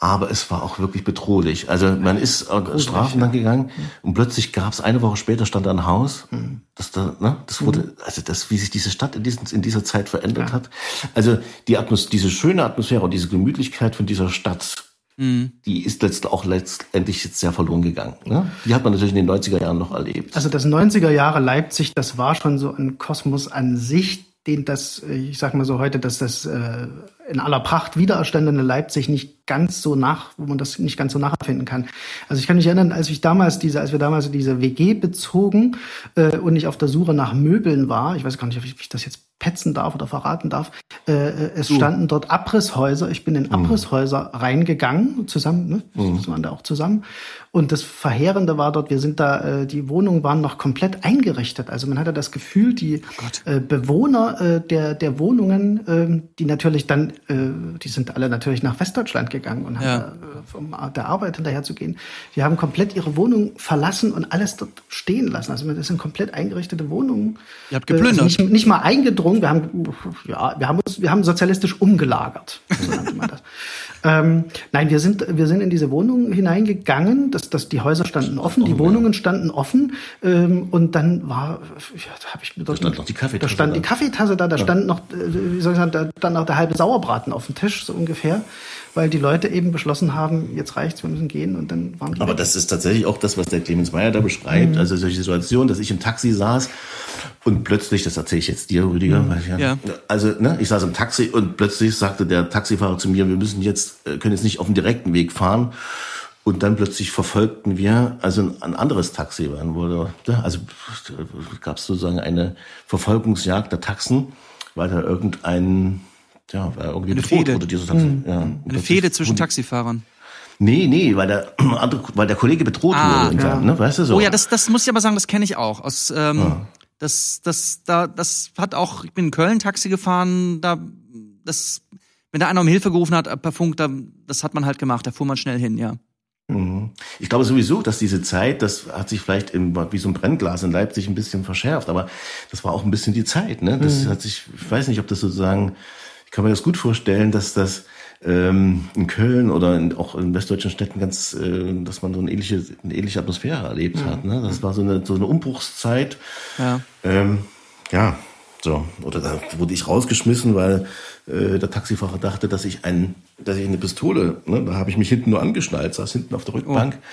aber es war auch wirklich bedrohlich. Also man ist äh, Strafen lang gegangen und plötzlich gab es eine Woche später stand da ein Haus, Mhm. das da, ne, das wurde, also das, wie sich diese Stadt in, diesen, in dieser Zeit verändert hat. Also die Atmos diese schöne Atmosphäre und diese Gemütlichkeit von dieser Stadt, Mhm. die ist letzt, auch letztendlich jetzt sehr verloren gegangen. Ne? Die hat man natürlich in den 90er Jahren noch erlebt. Also das 90er Jahre Leipzig, das war schon so ein Kosmos an sich, den das, äh, ich sag mal so heute, dass das äh, in aller Pracht wiedererstandene Leipzig nicht ganz so nach, wo man das nicht ganz so nachempfinden kann. Also ich kann mich erinnern, als ich damals diese, als wir damals diese WG bezogen äh, und ich auf der Suche nach Möbeln war, ich weiß gar nicht, ob ich, ob ich das jetzt petzen darf oder verraten darf, äh, äh, es standen dort Abrisshäuser. Ich bin in Abrisshäuser reingegangen, zusammen, ne? Das waren da auch zusammen. Und das Verheerende war dort, wir sind da, äh, die Wohnungen waren noch komplett eingerichtet. Also man hatte das Gefühl, die äh, Bewohner äh, der, der Wohnungen, ähm, die natürlich dann, äh, die sind alle natürlich nach Westdeutschland gegangen und haben Ja. da, äh, vom, der Arbeit hinterher zu gehen. Die haben komplett ihre Wohnung verlassen und alles dort stehen lassen. Also das sind komplett eingerichtete Wohnungen. Ihr habt geplündert. Äh, also nicht, nicht mal eingedrungen, wir haben, ja, wir haben uns, wir haben sozialistisch umgelagert. So nannte man das. ähm, nein, wir sind, wir sind in diese Wohnungen hineingegangen, dass, dass die Häuser standen offen, die Wohnungen standen offen, ähm, und dann war, ja, da habe ich mir dort, stand noch die Kaffeetasse da stand da. die Kaffeetasse da, da stand noch, äh, wie soll ich sagen, da stand noch der halbe Sauerbraten auf dem Tisch, so ungefähr, weil die Leute eben beschlossen haben, jetzt reicht's, wir müssen gehen, und dann waren die Aber weg. das ist tatsächlich auch das, was der Clemens Meyer da beschreibt. Mhm. Also solche Situationen, dass ich im Taxi saß und plötzlich, das erzähle ich jetzt dir, Rüdiger, Mhm. ich ja, Ja. also ne, ich saß im Taxi und plötzlich sagte der Taxifahrer zu mir, wir müssen jetzt, äh, können jetzt nicht auf dem direkten Weg fahren. Und dann plötzlich verfolgten wir, also ein, anderes Taxi, wann wurde, ja, also gab es sozusagen eine Verfolgungsjagd der Taxen, weil da irgendein, ja, weil irgendwie Eine bedroht Fehde. wurde, dieses Taxi. Ja, und Eine Fehde zwischen Taxifahrern. Nee, nee, weil der andere, weil der Kollege bedroht Ah, wurde. Und dann, ne, weißt du so? Oh ja, das, das muss ich aber sagen, das kenne ich auch. Aus, ähm, das, das, da, das hat auch, ich bin in Köln Taxi gefahren, da, das, wenn da einer um Hilfe gerufen hat äh, per Funk, da, das hat man halt gemacht, da fuhr man schnell hin, ja. Mhm. Ich glaube sowieso, dass diese Zeit, das hat sich vielleicht im, wie so ein Brennglas in Leipzig ein bisschen verschärft, aber das war auch ein bisschen die Zeit. Ne? Das mhm. hat sich, ich weiß nicht, ob das sozusagen, ich kann mir das gut vorstellen, dass das ähm, in Köln oder in, auch in westdeutschen Städten ganz, äh, dass man so eine ähnliche, eine ähnliche Atmosphäre erlebt mhm. hat. Ne? Das war so eine, so eine Umbruchszeit. Ja. Ähm, ja, so. Oder da wurde ich rausgeschmissen, weil äh, der Taxifahrer dachte, dass ich ein, dass ich eine Pistole, ne? da habe ich mich hinten nur angeschnallt, saß hinten auf der Rückbank. Oh.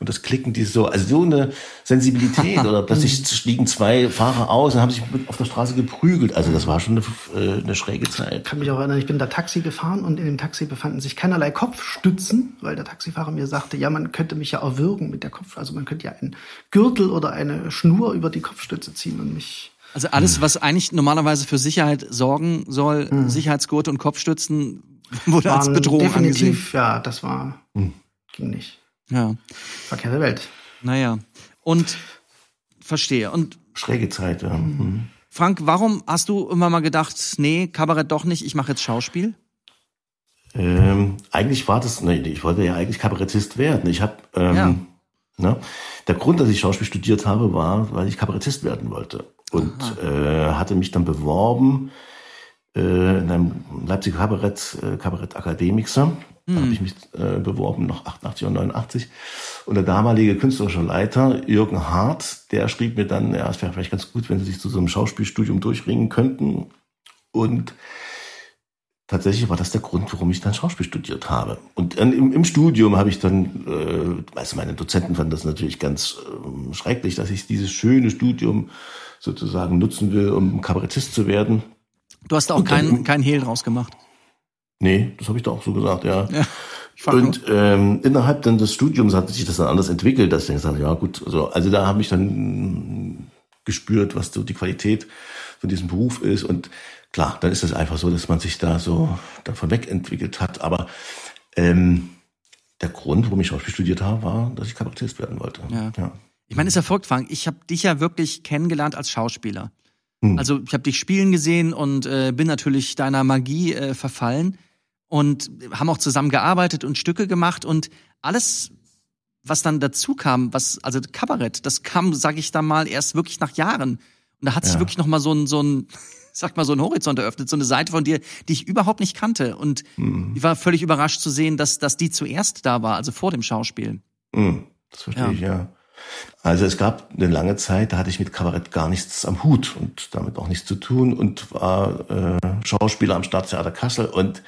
Und das Klicken, die so, also so eine Sensibilität oder plötzlich stiegen zwei Fahrer aus und haben sich auf der Straße geprügelt. Also das war schon eine, äh, eine schräge Zeit. Ich kann mich auch erinnern, ich bin da Taxi gefahren und in dem Taxi befanden sich keinerlei Kopfstützen, weil der Taxifahrer mir sagte, ja, man könnte mich ja erwürgen mit der Kopf, also man könnte ja einen Gürtel oder eine Schnur über die Kopfstütze ziehen und mich also alles, was eigentlich normalerweise für Sicherheit sorgen soll, mhm. Sicherheitsgurte und Kopfstützen, wurde Waren als Bedrohung definitiv, angesehen. ja, das war, mhm. ging nicht. Ja. Verkehrte Welt. Naja. Und verstehe. Und schräge Zeit, ja. Mhm. Frank, warum hast du immer mal gedacht, nee, Kabarett doch nicht, ich mache jetzt Schauspiel? Ähm, eigentlich war das, nee, ich wollte ja eigentlich Kabarettist werden. Ich habe ähm, ja. ne, der Grund, dass ich Schauspiel studiert habe, war, weil ich Kabarettist werden wollte und äh, hatte mich dann beworben in einem Leipziger Kabarett, äh, Kabarett Akademixer. Da habe hm. ich mich äh, beworben, noch 88 und 89. Und der damalige künstlerische Leiter, Jürgen Hart, der schrieb mir dann, ja, es wäre vielleicht ganz gut, wenn Sie sich zu so einem Schauspielstudium durchringen könnten. Und tatsächlich war das der Grund, warum ich dann Schauspiel studiert habe. Und im, im Studium habe ich dann, äh, du, meine Dozenten fanden das natürlich ganz äh, schrecklich, dass ich dieses schöne Studium sozusagen nutzen will, um Kabarettist zu werden. Du hast da auch keinen kein Hehl draus gemacht. Nee, das habe ich da auch so gesagt, ja. ja und ähm, innerhalb dann des Studiums hat sich das dann anders entwickelt, dass ich gesagt ja gut, also, also da habe ich dann gespürt, was so die Qualität von diesem Beruf ist. Und klar, dann ist es einfach so, dass man sich da so davon wegentwickelt hat. Aber ähm, der Grund, warum ich Schauspiel studiert habe, war, dass ich Kabarettist werden wollte. Ja. ja. Ich meine, es ist ja verrückt, Frank. Ich habe dich ja wirklich kennengelernt als Schauspieler. Hm. Also ich habe dich spielen gesehen und äh, bin natürlich deiner Magie äh, verfallen und haben auch zusammen gearbeitet und Stücke gemacht und alles, was dann dazu kam, was also Kabarett, das kam, sag ich da mal, erst wirklich nach Jahren. Und da hat sich ja. wirklich noch mal so ein so ein sag mal so ein Horizont eröffnet, so eine Seite von dir, die ich überhaupt nicht kannte und mhm. ich war völlig überrascht zu sehen, dass dass die zuerst da war, also vor dem Schauspiel. Mhm. Das verstehe ja. ich ja. Also es gab eine lange Zeit, da hatte ich mit Kabarett gar nichts am Hut und damit auch nichts zu tun und war äh, Schauspieler am Staatstheater Kassel und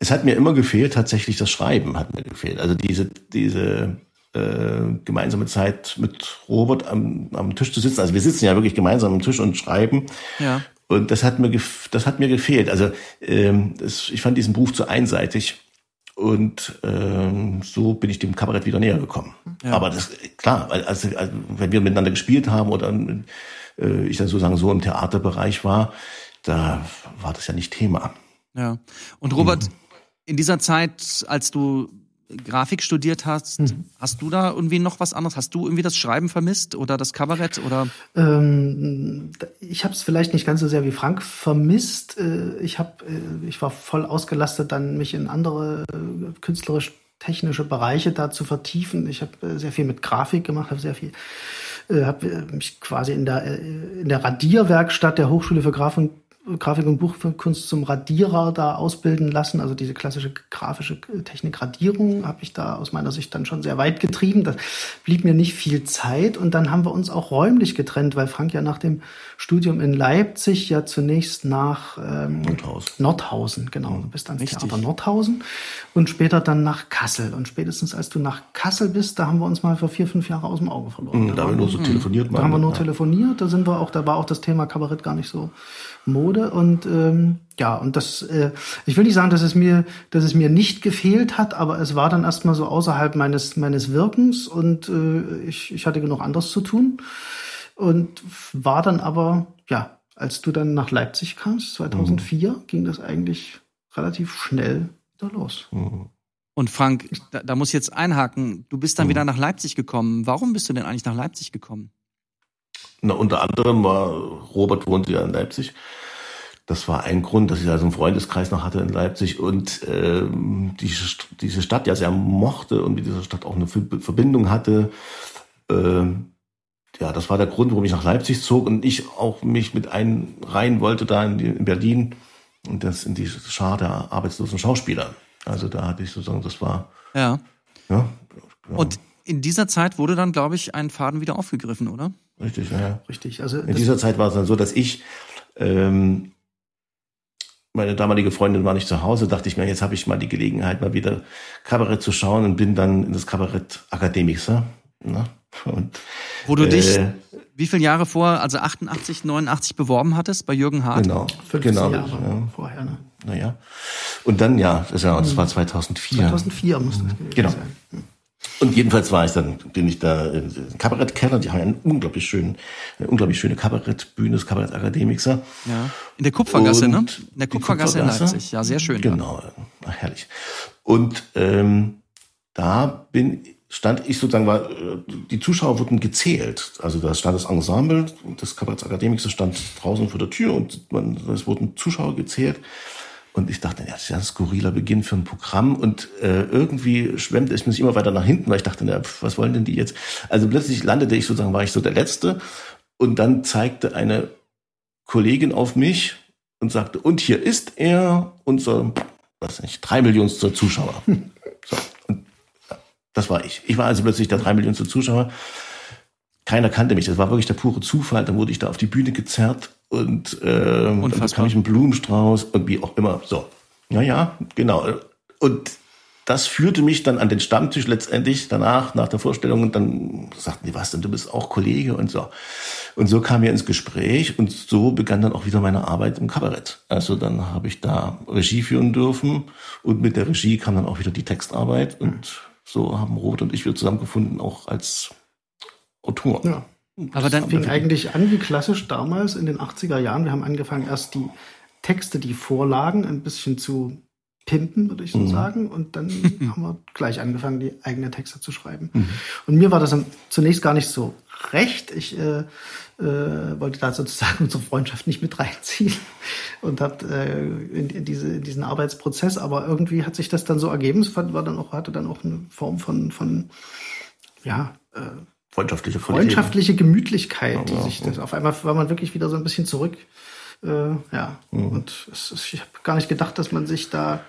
es hat mir immer gefehlt, tatsächlich das Schreiben hat mir gefehlt. Also diese, diese äh, gemeinsame Zeit mit Robert am, am Tisch zu sitzen. Also wir sitzen ja wirklich gemeinsam am Tisch und schreiben. Ja. Und das hat mir, das hat mir gefehlt. Also ähm, das, ich fand diesen Beruf zu einseitig. Und ähm, so bin ich dem Kabarett wieder näher gekommen. Ja. Aber das klar, also, also, wenn wir miteinander gespielt haben oder äh, ich dann sozusagen so im Theaterbereich war, da war das ja nicht Thema. Ja. Und Robert, mhm. in dieser Zeit, als du Grafik studiert hast, mhm. hast du da irgendwie noch was anderes? Hast du irgendwie das Schreiben vermisst oder das Kabarett oder? Ähm, ich habe es vielleicht nicht ganz so sehr wie Frank vermisst. Äh, ich habe, äh, ich war voll ausgelastet, dann mich in andere äh, künstlerisch technische Bereiche da zu vertiefen. Ich habe sehr viel mit Grafik gemacht, habe sehr viel, habe mich quasi in der in der Radierwerkstatt der Hochschule für Grafik Grafik und Buchkunst zum Radierer da ausbilden lassen. Also diese klassische grafische Technik Radierung habe ich da aus meiner Sicht dann schon sehr weit getrieben. Das blieb mir nicht viel Zeit und dann haben wir uns auch räumlich getrennt, weil Frank ja nach dem Studium in Leipzig ja zunächst nach ähm, Nordhausen. Nordhausen, genau. Du bist ans Richtig. Theater Nordhausen und später dann nach Kassel. Und spätestens als du nach Kassel bist, da haben wir uns mal für vier, fünf Jahre aus dem Auge verloren. Mhm, da, haben wir nur so telefoniert. Da haben wir nur ja. telefoniert. Da sind wir auch, da war auch das Thema Kabarett gar nicht so Mode und ähm, ja und das äh, ich will nicht sagen, dass es mir dass es mir nicht gefehlt hat, aber es war dann erstmal so außerhalb meines meines Wirkens und äh, ich ich hatte genug anderes zu tun und war dann aber ja, als du dann nach Leipzig kamst 2004, mhm. ging das eigentlich relativ schnell wieder los. Mhm. Und Frank, da, da, muss ich jetzt einhaken. Du bist dann mhm. wieder nach Leipzig gekommen. Warum bist du denn eigentlich nach Leipzig gekommen? Na, unter anderem war Robert wohnte ja in Leipzig. Das war ein Grund, dass ich also einen Freundeskreis noch hatte in Leipzig und ähm, diese, diese Stadt ja sehr mochte und mit dieser Stadt auch eine Verbindung hatte. Ähm, ja, das war der Grund, warum ich nach Leipzig zog und ich auch mich mit einreihen wollte da in, in Berlin und das in die Schar der arbeitslosen Schauspieler. Also da hatte ich sozusagen, das war. Ja. Ja. ja. Und in dieser Zeit wurde dann, glaube ich, ein Faden wieder aufgegriffen, oder? Richtig, ja. Richtig. Also in dieser Zeit war es dann so, dass ich ähm, meine damalige Freundin war nicht zu Hause, dachte ich mir, jetzt habe ich mal die Gelegenheit, mal wieder Kabarett zu schauen und bin dann in das Kabarett Akademiker. Ne? Und, Wo du dich äh, wie viele Jahre vor, also 88, 89 beworben hattest bei Jürgen Hart? Genau, 15 genau. Jahre ja. vorher. Ne? Naja. Und dann, ja, das, ja, das war 2004. 2004 muss das gewesen Genau. sein. Hm. Und jedenfalls war ich dann, bin ich da im Kabarettkeller, die haben einen unglaublich schönen, eine unglaublich schöne Kabarettbühne, das Kabarett Akademiker. Ja. In der Kupfergasse, Und ne? In der die Kupfergasse in Kupfergasse? Leipzig. Ja, sehr schön. Genau, Ach, herrlich. Und ähm, da bin stand ich sozusagen, war, äh, die Zuschauer wurden gezählt. Also da stand das Ensemble, das Kabaretts Akademiker stand draußen vor der Tür und man, es wurden Zuschauer gezählt. Und ich dachte, ja, das ist ja ein skurriler Beginn für ein Programm. Und äh, irgendwie schwemmte es mich immer weiter nach hinten, weil ich dachte, na, pf, was wollen denn die jetzt? Also plötzlich landete ich sozusagen, war ich so der Letzte. Und dann zeigte eine Kollegin auf mich und sagte, und hier ist er, unser, was nicht, drei Millionster Zuschauer. So, und das war ich. Ich war also plötzlich der drei Millionste Zuschauer. Keiner kannte mich. Das war wirklich der pure Zufall. Dann wurde ich da auf die Bühne gezerrt und ähm, dann bekam ich einen Blumenstrauß und wie auch immer. So, ja, ja, genau. Und das führte mich dann an den Stammtisch letztendlich danach, nach der Vorstellung, und dann sagten die, was denn, du bist auch Kollege und so. Und so kam wir ins Gespräch und so begann dann auch wieder meine Arbeit im Kabarett. Also dann habe ich da Regie führen dürfen und mit der Regie kam dann auch wieder die Textarbeit und so haben Roth und ich wieder zusammengefunden, auch als Autor. Ja. Aber dann, fing eigentlich an wie klassisch damals in den 80er Jahren. Wir haben angefangen, erst die Texte, die Vorlagen, ein bisschen zu pimpen, würde ich so sagen. Und dann haben wir gleich angefangen, die eigenen Texte zu schreiben. Und mir war das dann zunächst gar nicht so recht. Ich äh, äh, wollte da sozusagen unsere Freundschaft nicht mit reinziehen und habe äh, in, in, diese, in diesen Arbeitsprozess. Aber irgendwie hat sich das dann so ergeben. Es war dann auch, hatte dann auch eine Form von, von ja, äh, Freundschaftliche Qualität. freundschaftliche Gemütlichkeit, die Ja, sich ja. das auf einmal war man wirklich wieder so ein bisschen zurück. Äh, ja, Mhm. und es, ich habe gar nicht gedacht, dass man sich da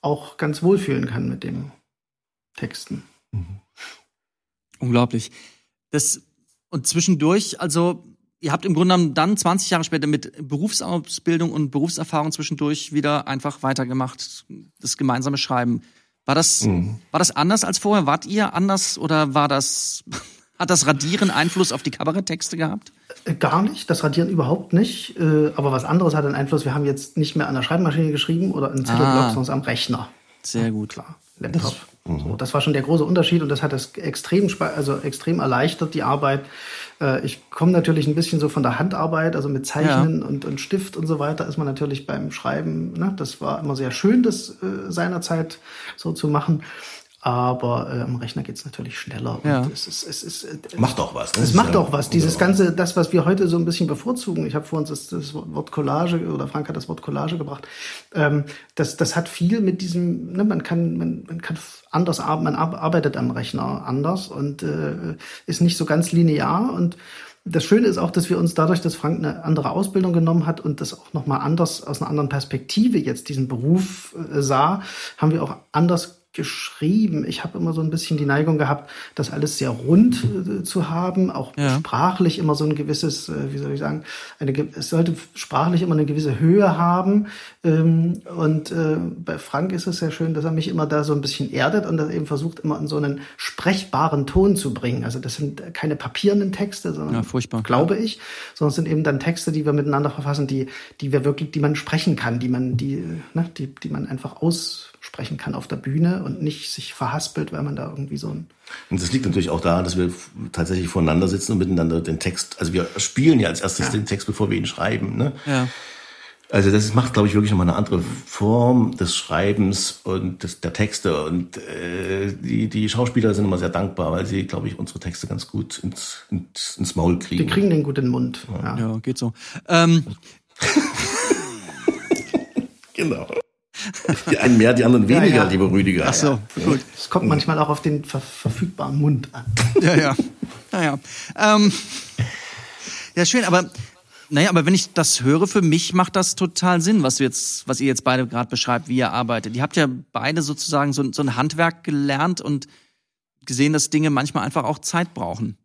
auch ganz wohlfühlen kann mit dem Texten. Unglaublich. Das, und zwischendurch, also, ihr habt im Grunde genommen dann 20 Jahre später mit Berufsausbildung und Berufserfahrung zwischendurch wieder einfach weitergemacht, das gemeinsame Schreiben. War das, Mhm. war das anders als vorher? Wart ihr anders oder war das, hat das Radieren Einfluss auf die Kabaretttexte gehabt? Äh, Gar nicht, das Radieren überhaupt nicht. Äh, aber was anderes hat einen Einfluss. Wir haben jetzt nicht mehr an der Schreibmaschine geschrieben oder im Zettelblock, Ah. sondern am Rechner. Sehr gut. Klar, Laptop. So, das war schon der große Unterschied und das hat das extrem, also extrem erleichtert, die Arbeit. Äh, Ich komme natürlich ein bisschen so von der Handarbeit, also mit Zeichnen und, und Stift und so weiter, ist man natürlich beim Schreiben, ne, das war immer sehr schön, das äh, seinerzeit so zu machen. Aber äh, am Rechner geht's natürlich schneller. Ja. Und es ist, es ist, äh, Macht auch was. Ne? es Das macht auch was. Dieses wunderbar. ganze, das, was wir heute so ein bisschen bevorzugen. Ich habe vor uns das, das Wort Collage oder Frank hat das Wort Collage gebracht. Ähm, das, das hat viel mit diesem. Ne, man kann, man, man kann anders arbeiten. Man ar- arbeitet am Rechner anders und äh, ist nicht so ganz linear und das Schöne ist auch, dass wir uns dadurch, dass Frank eine andere Ausbildung genommen hat und das auch nochmal anders aus einer anderen Perspektive jetzt diesen Beruf äh, sah, haben wir auch anders geschrieben. Ich habe immer so ein bisschen die Neigung gehabt, das alles sehr rund äh, zu haben, auch Ja. sprachlich immer so ein gewisses, äh, wie soll ich sagen, eine, es sollte sprachlich immer eine gewisse Höhe haben. Ähm, und äh, bei Frank ist es sehr schön, dass er mich immer da so ein bisschen erdet und das eben versucht, immer in so einen sprechbaren Ton zu bringen. Also das sind keine papierenden Texte, sondern Ja, furchtbar. glaube ich, sondern es sind eben dann Texte, die wir miteinander verfassen, die, die wir wirklich, die man sprechen kann, die man, die, ne, die, die man einfach aussprechen kann auf der Bühne und nicht sich verhaspelt, weil man da irgendwie so ein Und das liegt natürlich auch daran, dass wir tatsächlich voneinander sitzen und miteinander den Text, also wir spielen ja als erstes den Text, bevor wir ihn schreiben. Ne? Ja. Also das macht, glaube ich, wirklich nochmal eine andere Form des Schreibens und des, der Texte. Und äh, die, die Schauspieler sind immer sehr dankbar, weil sie, glaube ich, unsere Texte ganz gut ins, ins, ins Maul kriegen. Die kriegen den guten Mund. Ja. Ja, geht so. Ähm, Genau. Die einen mehr, die anderen weniger, Ja, ja. lieber Rüdiger. Ach so, gut. Es kommt manchmal auch auf den ver verfügbaren Mund an. Ja, ja. Naja. Ähm, ja, schön, aber naja, aber wenn ich das höre, für mich macht das total Sinn, was du jetzt, was ihr jetzt beide gerade beschreibt, wie ihr arbeitet. Ihr habt ja beide sozusagen so, so ein Handwerk gelernt und gesehen, dass Dinge manchmal einfach auch Zeit brauchen.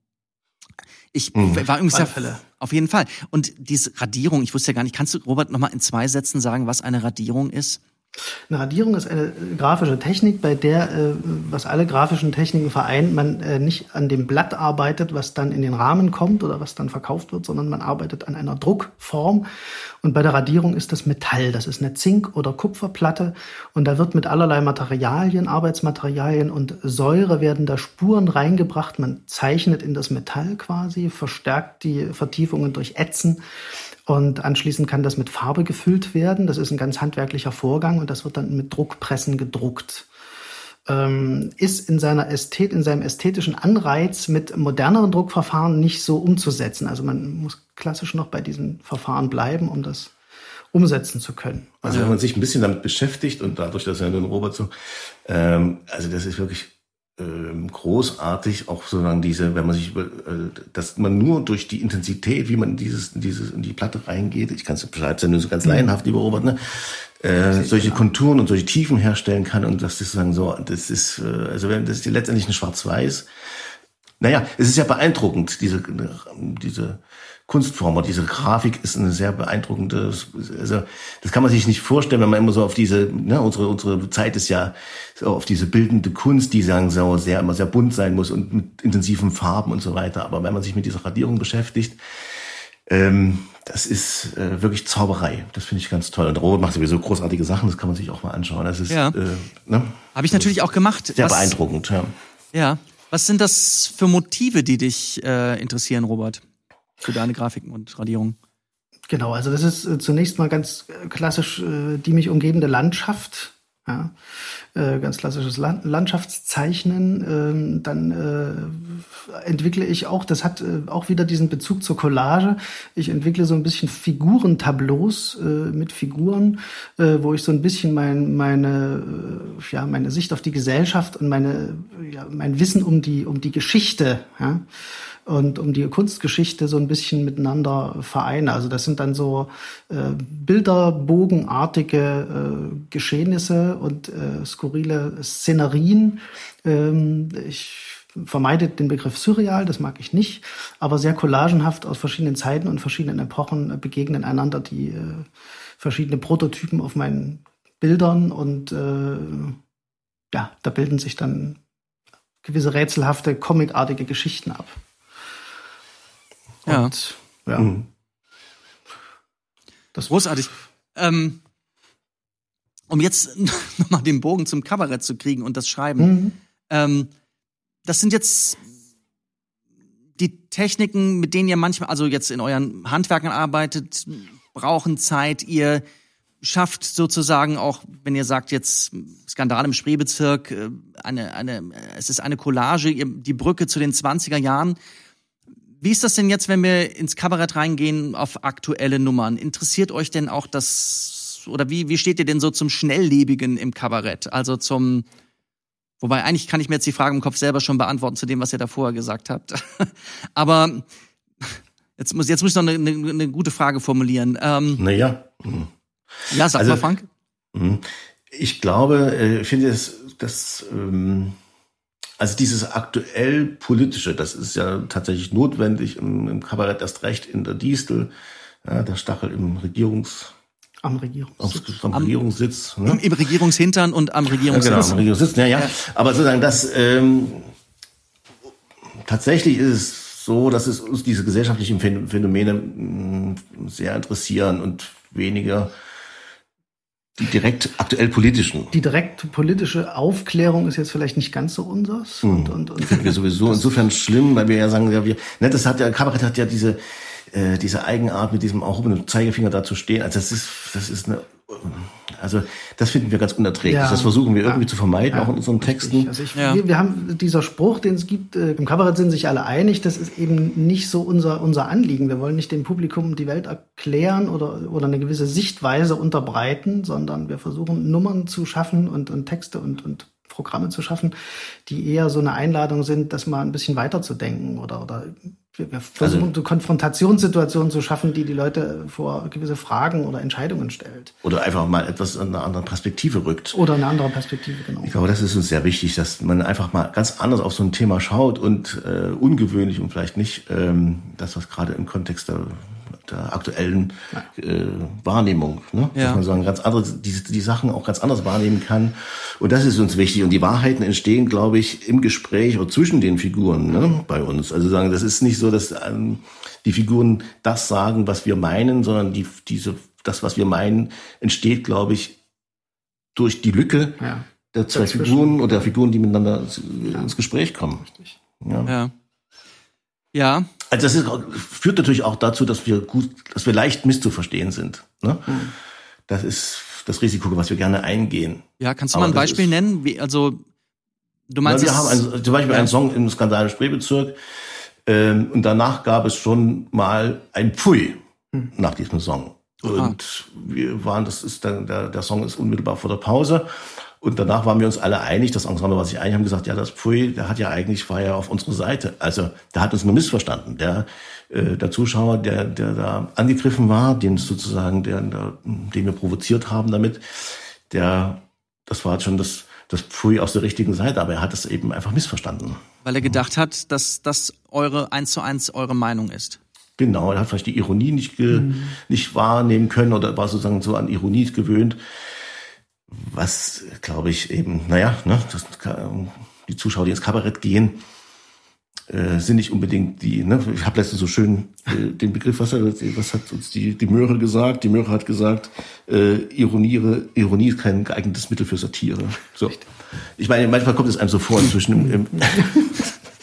Ich war übrigens ja, auf jeden Fall. Und diese Radierung, ich wusste ja gar nicht, kannst du Robert noch mal in zwei Sätzen sagen, was eine Radierung ist? Eine Radierung ist eine grafische Technik, bei der, äh, was alle grafischen Techniken vereint, man äh, nicht an dem Blatt arbeitet, was dann in den Rahmen kommt oder was dann verkauft wird, sondern man arbeitet an einer Druckform. Und bei der Radierung ist das Metall. Das ist eine Zink- oder Kupferplatte. Und da wird mit allerlei Materialien, Arbeitsmaterialien und Säure werden da Spuren reingebracht. Man zeichnet in das Metall quasi, verstärkt die Vertiefungen durch Ätzen. Und anschließend kann das mit Farbe gefüllt werden. Das ist ein ganz handwerklicher Vorgang und das wird dann mit Druckpressen gedruckt. Ähm, ist in seiner Ästhet, in seinem ästhetischen Anreiz mit moderneren Druckverfahren nicht so umzusetzen. Also man muss klassisch noch bei diesen Verfahren bleiben, um das umsetzen zu können. Also wenn man sich ein bisschen damit beschäftigt und dadurch, dass ja nun Robert so, ähm, also das ist wirklich großartig, auch sozusagen diese, wenn man sich über, äh, dass man nur durch die Intensität, wie man in dieses, in dieses, in die Platte reingeht, ich kann es beschreiben, ja nur so ganz laienhaft, lieber Robert, ne? Äh, solche Konturen und solche Tiefen herstellen kann und das ist sozusagen so, das ist, äh, also wenn das ist letztendlich ein Schwarz-Weiß. Naja, es ist ja beeindruckend, diese, diese Kunstform oder diese Grafik ist eine sehr beeindruckende, also das kann man sich nicht vorstellen, wenn man immer so auf diese, ne, unsere, unsere Zeit ist ja so auf diese bildende Kunst, die sagen so sehr, immer sehr bunt sein muss und mit intensiven Farben und so weiter. Aber wenn man sich mit dieser Radierung beschäftigt, ähm, das ist äh, wirklich Zauberei. Das finde ich ganz toll. Und Robert macht sowieso großartige Sachen, das kann man sich auch mal anschauen. Das ist Ja. äh, ne? Habe ich natürlich auch gemacht. sehr Was- beeindruckend. Ja. Ja. Was sind das für Motive, die dich äh, interessieren, Robert? Für deine Grafiken und Radierungen? Genau, also das ist äh, zunächst mal ganz äh, klassisch äh, die mich umgebende Landschaft. Ja, äh, ganz klassisches Land Landschaftszeichnen. Ähm, dann äh, entwickle ich auch, das hat äh, auch wieder diesen Bezug zur Collage. Ich entwickle so ein bisschen Figurentableaus äh, mit Figuren, äh, wo ich so ein bisschen mein, meine, äh, ja, meine Sicht auf die Gesellschaft und meine, ja, mein Wissen um die, um die Geschichte, ja, und um die Kunstgeschichte so ein bisschen miteinander vereine. Also das sind dann so äh, bilderbogenartige äh, Geschehnisse und äh, skurrile Szenerien. Ähm, ich vermeide den Begriff surreal, das mag ich nicht, aber sehr collagenhaft aus verschiedenen Zeiten und verschiedenen Epochen begegnen einander die äh, verschiedene Prototypen auf meinen Bildern und äh, ja, da bilden sich dann gewisse rätselhafte, comicartige Geschichten ab. Ja. Und, ja. Mhm. Das Großartig. Ähm, um jetzt nochmal den Bogen zum Kabarett zu kriegen und das Schreiben. Mhm. Ähm, das sind jetzt die Techniken, mit denen ihr manchmal, also jetzt in euren Handwerken arbeitet, brauchen Zeit. Ihr schafft sozusagen auch, wenn ihr sagt jetzt Skandal im Spreebezirk, äh, eine, eine, es ist eine Collage, die Brücke zu den 20er Jahren. Wie ist das denn jetzt, wenn wir ins Kabarett reingehen auf aktuelle Nummern? Interessiert euch denn auch das, oder wie, wie steht ihr denn so zum Schnelllebigen im Kabarett? Also zum, wobei eigentlich kann ich mir jetzt die Frage im Kopf selber schon beantworten zu dem, was ihr da vorher gesagt habt. Aber jetzt muss, jetzt muss ich noch eine, eine, eine gute Frage formulieren. Ähm, Naja. Mhm. ja, sag Also- mal, Frank. Mhm. Ich glaube, äh, ich finde es, dass ähm, also dieses aktuell politische, das ist ja tatsächlich notwendig im, im Kabarett erst recht in der Distel, ja, der Stachel im Regierungs am Regierungs. auf, am Regierungssitz. Ne? Im, Im Regierungshintern und am Ja, genau, Regierungssitz. am Regierungssitz. Ja, ja. Aber sozusagen das ähm, tatsächlich ist es so, dass es uns diese gesellschaftlichen Phän- Phänomene mh, sehr interessieren und weniger die direkt aktuell politischen. Die direkte politische Aufklärung ist jetzt vielleicht nicht ganz so unseres. Und, und, und finden wir sowieso insofern schlimm, weil wir ja sagen, ja, wir, ne, das hat ja, Kabarett hat ja diese, äh, diese Eigenart, mit diesem erhobenen Zeigefinger da zu stehen. Also das ist, das ist eine, Also das finden wir ganz unerträglich. Ja. Das versuchen wir irgendwie Ja. zu vermeiden, Ja, auch in unseren. Texten. Also ich, Ja. wir, wir haben dieser Spruch, den es gibt, äh, im Kabarett sind sich alle einig, das ist eben nicht so unser, unser Anliegen. Wir wollen nicht dem Publikum die Welt erklären oder, oder eine gewisse Sichtweise unterbreiten, sondern wir versuchen Nummern zu schaffen und, und Texte und, und Programme zu schaffen, die eher so eine Einladung sind, das mal ein bisschen weiterzudenken oder, oder wir, wir versuchen Also- so Konfrontationssituationen zu schaffen, die die Leute vor gewisse Fragen oder Entscheidungen stellt. Oder einfach mal etwas an einer anderen Perspektive rückt. Oder eine andere Perspektive, genau. Ich glaube, das ist uns sehr wichtig, dass man einfach mal ganz anders auf so ein Thema schaut und äh, ungewöhnlich und vielleicht nicht ähm, das, was gerade im Kontext der, der aktuellen äh, Wahrnehmung, ne? Ja. dass man sagen, ganz andere, die, die Sachen auch ganz anders wahrnehmen kann. Und das ist uns wichtig. Und die Wahrheiten entstehen, glaube ich, im Gespräch oder zwischen den Figuren ne? bei uns. Also sagen, das ist nicht so, dass ähm, die Figuren das sagen, was wir meinen, sondern die, diese, das, was wir meinen, entsteht, glaube ich, durch die Lücke Ja. der zwei Dazwischen. Figuren oder Figuren, die miteinander ins Gespräch kommen. Ja. Ja. Ja, Also das ist, führt natürlich auch dazu, dass wir gut, dass wir leicht misszuverstehen sind. Ne? Das ist das Risiko, was wir gerne eingehen. ja, kannst du Aber mal ein Beispiel ist- nennen? Wie, also, du meinst, wir es- haben ein, zum Beispiel ja. einen Song im Skandal Spreebezirk ähm, und danach gab es schon mal ein Pfui nach diesem Song. Aha. Und wir waren, das ist dann, der, der Song ist unmittelbar vor der Pause. Und danach waren wir uns alle einig, das Ensemble war sich einig, haben gesagt, ja, das Pfui, der hat ja eigentlich, war ja auf unserer Seite. Also, der hat uns nur missverstanden. Der, äh, der Zuschauer, der, der da angegriffen war, den sozusagen, der, der, den wir provoziert haben damit, der, das war schon das, das Pfui aus der richtigen Seite, aber er hat es eben einfach missverstanden. weil er gedacht hat, dass das eure eins zu eins eure Meinung ist. Genau, er hat vielleicht die Ironie nicht, ge, nicht wahrnehmen können oder war sozusagen so an Ironie gewöhnt. Was, glaube ich, eben, naja, ne, das, die Zuschauer, die ins Kabarett gehen, äh, sind nicht unbedingt die, ne, ich habe letztens so schön äh, den Begriff, was, hat, was hat uns die, die Möhre gesagt? Die Möhre hat gesagt, äh, Ironiere, Ironie ist kein geeignetes Mittel für Satire. So. Ich meine, manchmal kommt es einem so vor inzwischen im, im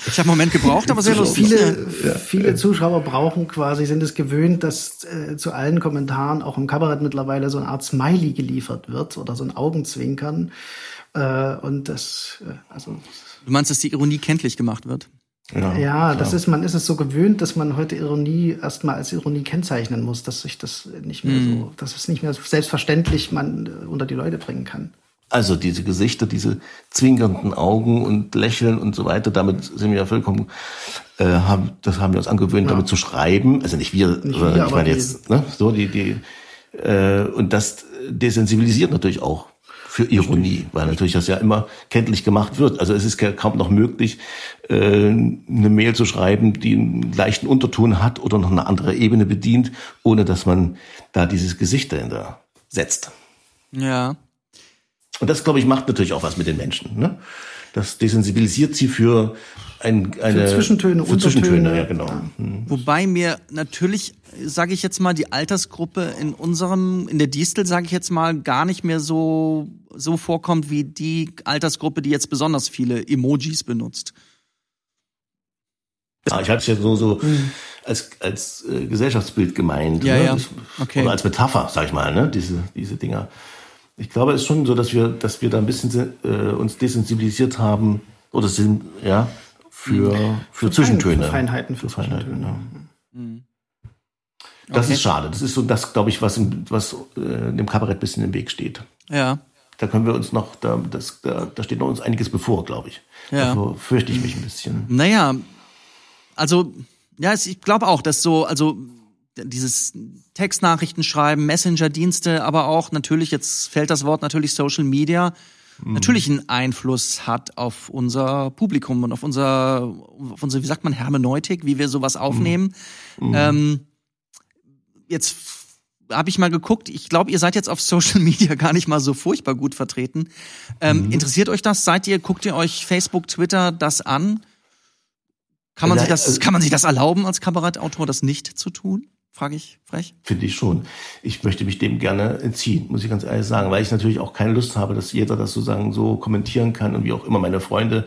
Ich habe einen Moment gebraucht, aber sehr lustig. Viele, viele Zuschauer brauchen quasi, sind es gewöhnt, dass äh, zu allen Kommentaren auch im Kabarett mittlerweile so eine Art Smiley geliefert wird oder so ein Augenzwinkern. Äh, und das, äh, also Du meinst, dass die Ironie kenntlich gemacht wird? ja, ja, das ist, man ist es so gewöhnt, dass man heute Ironie erstmal als Ironie kennzeichnen muss, dass sich das nicht mehr so, dass es nicht mehr selbstverständlich man äh, unter die Leute bringen kann. Also diese Gesichter, diese zwinkernden Augen und Lächeln und so weiter, damit sind wir ja vollkommen, äh, haben, das haben wir uns angewöhnt, damit zu schreiben. Also nicht wir, Nicht sondern wir, ich meine die- jetzt, ne, so die, die, äh, und das desensibilisiert natürlich auch für Ironie, weil natürlich das ja immer kenntlich gemacht wird. Also es ist ka- kaum noch möglich, äh, eine Mail zu schreiben, die einen leichten Unterton hat oder noch eine andere Ebene bedient, ohne dass man da dieses Gesicht dahinter setzt. Ja. Und das, glaube ich, macht natürlich auch was mit den Menschen. Ne? Das desensibilisiert sie für ein, eine Für Zwischentöne, für Zwischentöne, ja genau. Hm. Wobei mir natürlich, sage ich jetzt mal, die Altersgruppe in unserem, in der Distel, sage ich jetzt mal, gar nicht mehr so so vorkommt wie die Altersgruppe, die jetzt besonders viele Emojis benutzt. Ja, ich hatte es ja so, so als, als äh, Gesellschaftsbild gemeint. Ja, ne? ja. Das, Okay. Oder als Metapher, sag ich mal, ne? diese, diese Dinger. Ich glaube, es ist schon so, dass wir, dass wir da ein bisschen äh, uns desensibilisiert haben oder sind, ja, für, für, Zwischentöne. Für Feinheiten, für, Feinheiten, Zwischentöne. ja. Das Okay. ist schade. Das ist so das, glaube ich, was, im, was äh, dem Kabarett ein bisschen im Weg steht. Ja. Da können wir uns noch, da, das, da, da steht noch uns einiges bevor, glaube ich. Ja. Davor fürchte ich mich ein bisschen. Naja, also, ja, ich glaube auch, dass so, also dieses Textnachrichten schreiben, Messenger-Dienste, aber auch natürlich, jetzt fällt das Wort natürlich Social Media, natürlich einen Einfluss hat auf unser Publikum und auf unser, auf unsere, wie sagt man, Hermeneutik, wie wir sowas aufnehmen. Ähm, jetzt habe ich mal geguckt, ich glaube, ihr seid jetzt auf Social Media gar nicht mal so furchtbar gut vertreten. Ähm, Interessiert euch das? Seid ihr, guckt ihr euch Facebook, Twitter das an? Kann man, Nein, sich das, also- kann man sich das erlauben, als Kabarettautor das nicht zu tun? Frage ich frech. Finde ich schon. Ich möchte mich dem gerne entziehen, muss ich ganz ehrlich sagen, weil ich natürlich auch keine Lust habe, dass jeder das sozusagen so kommentieren kann und wie auch immer meine Freunde,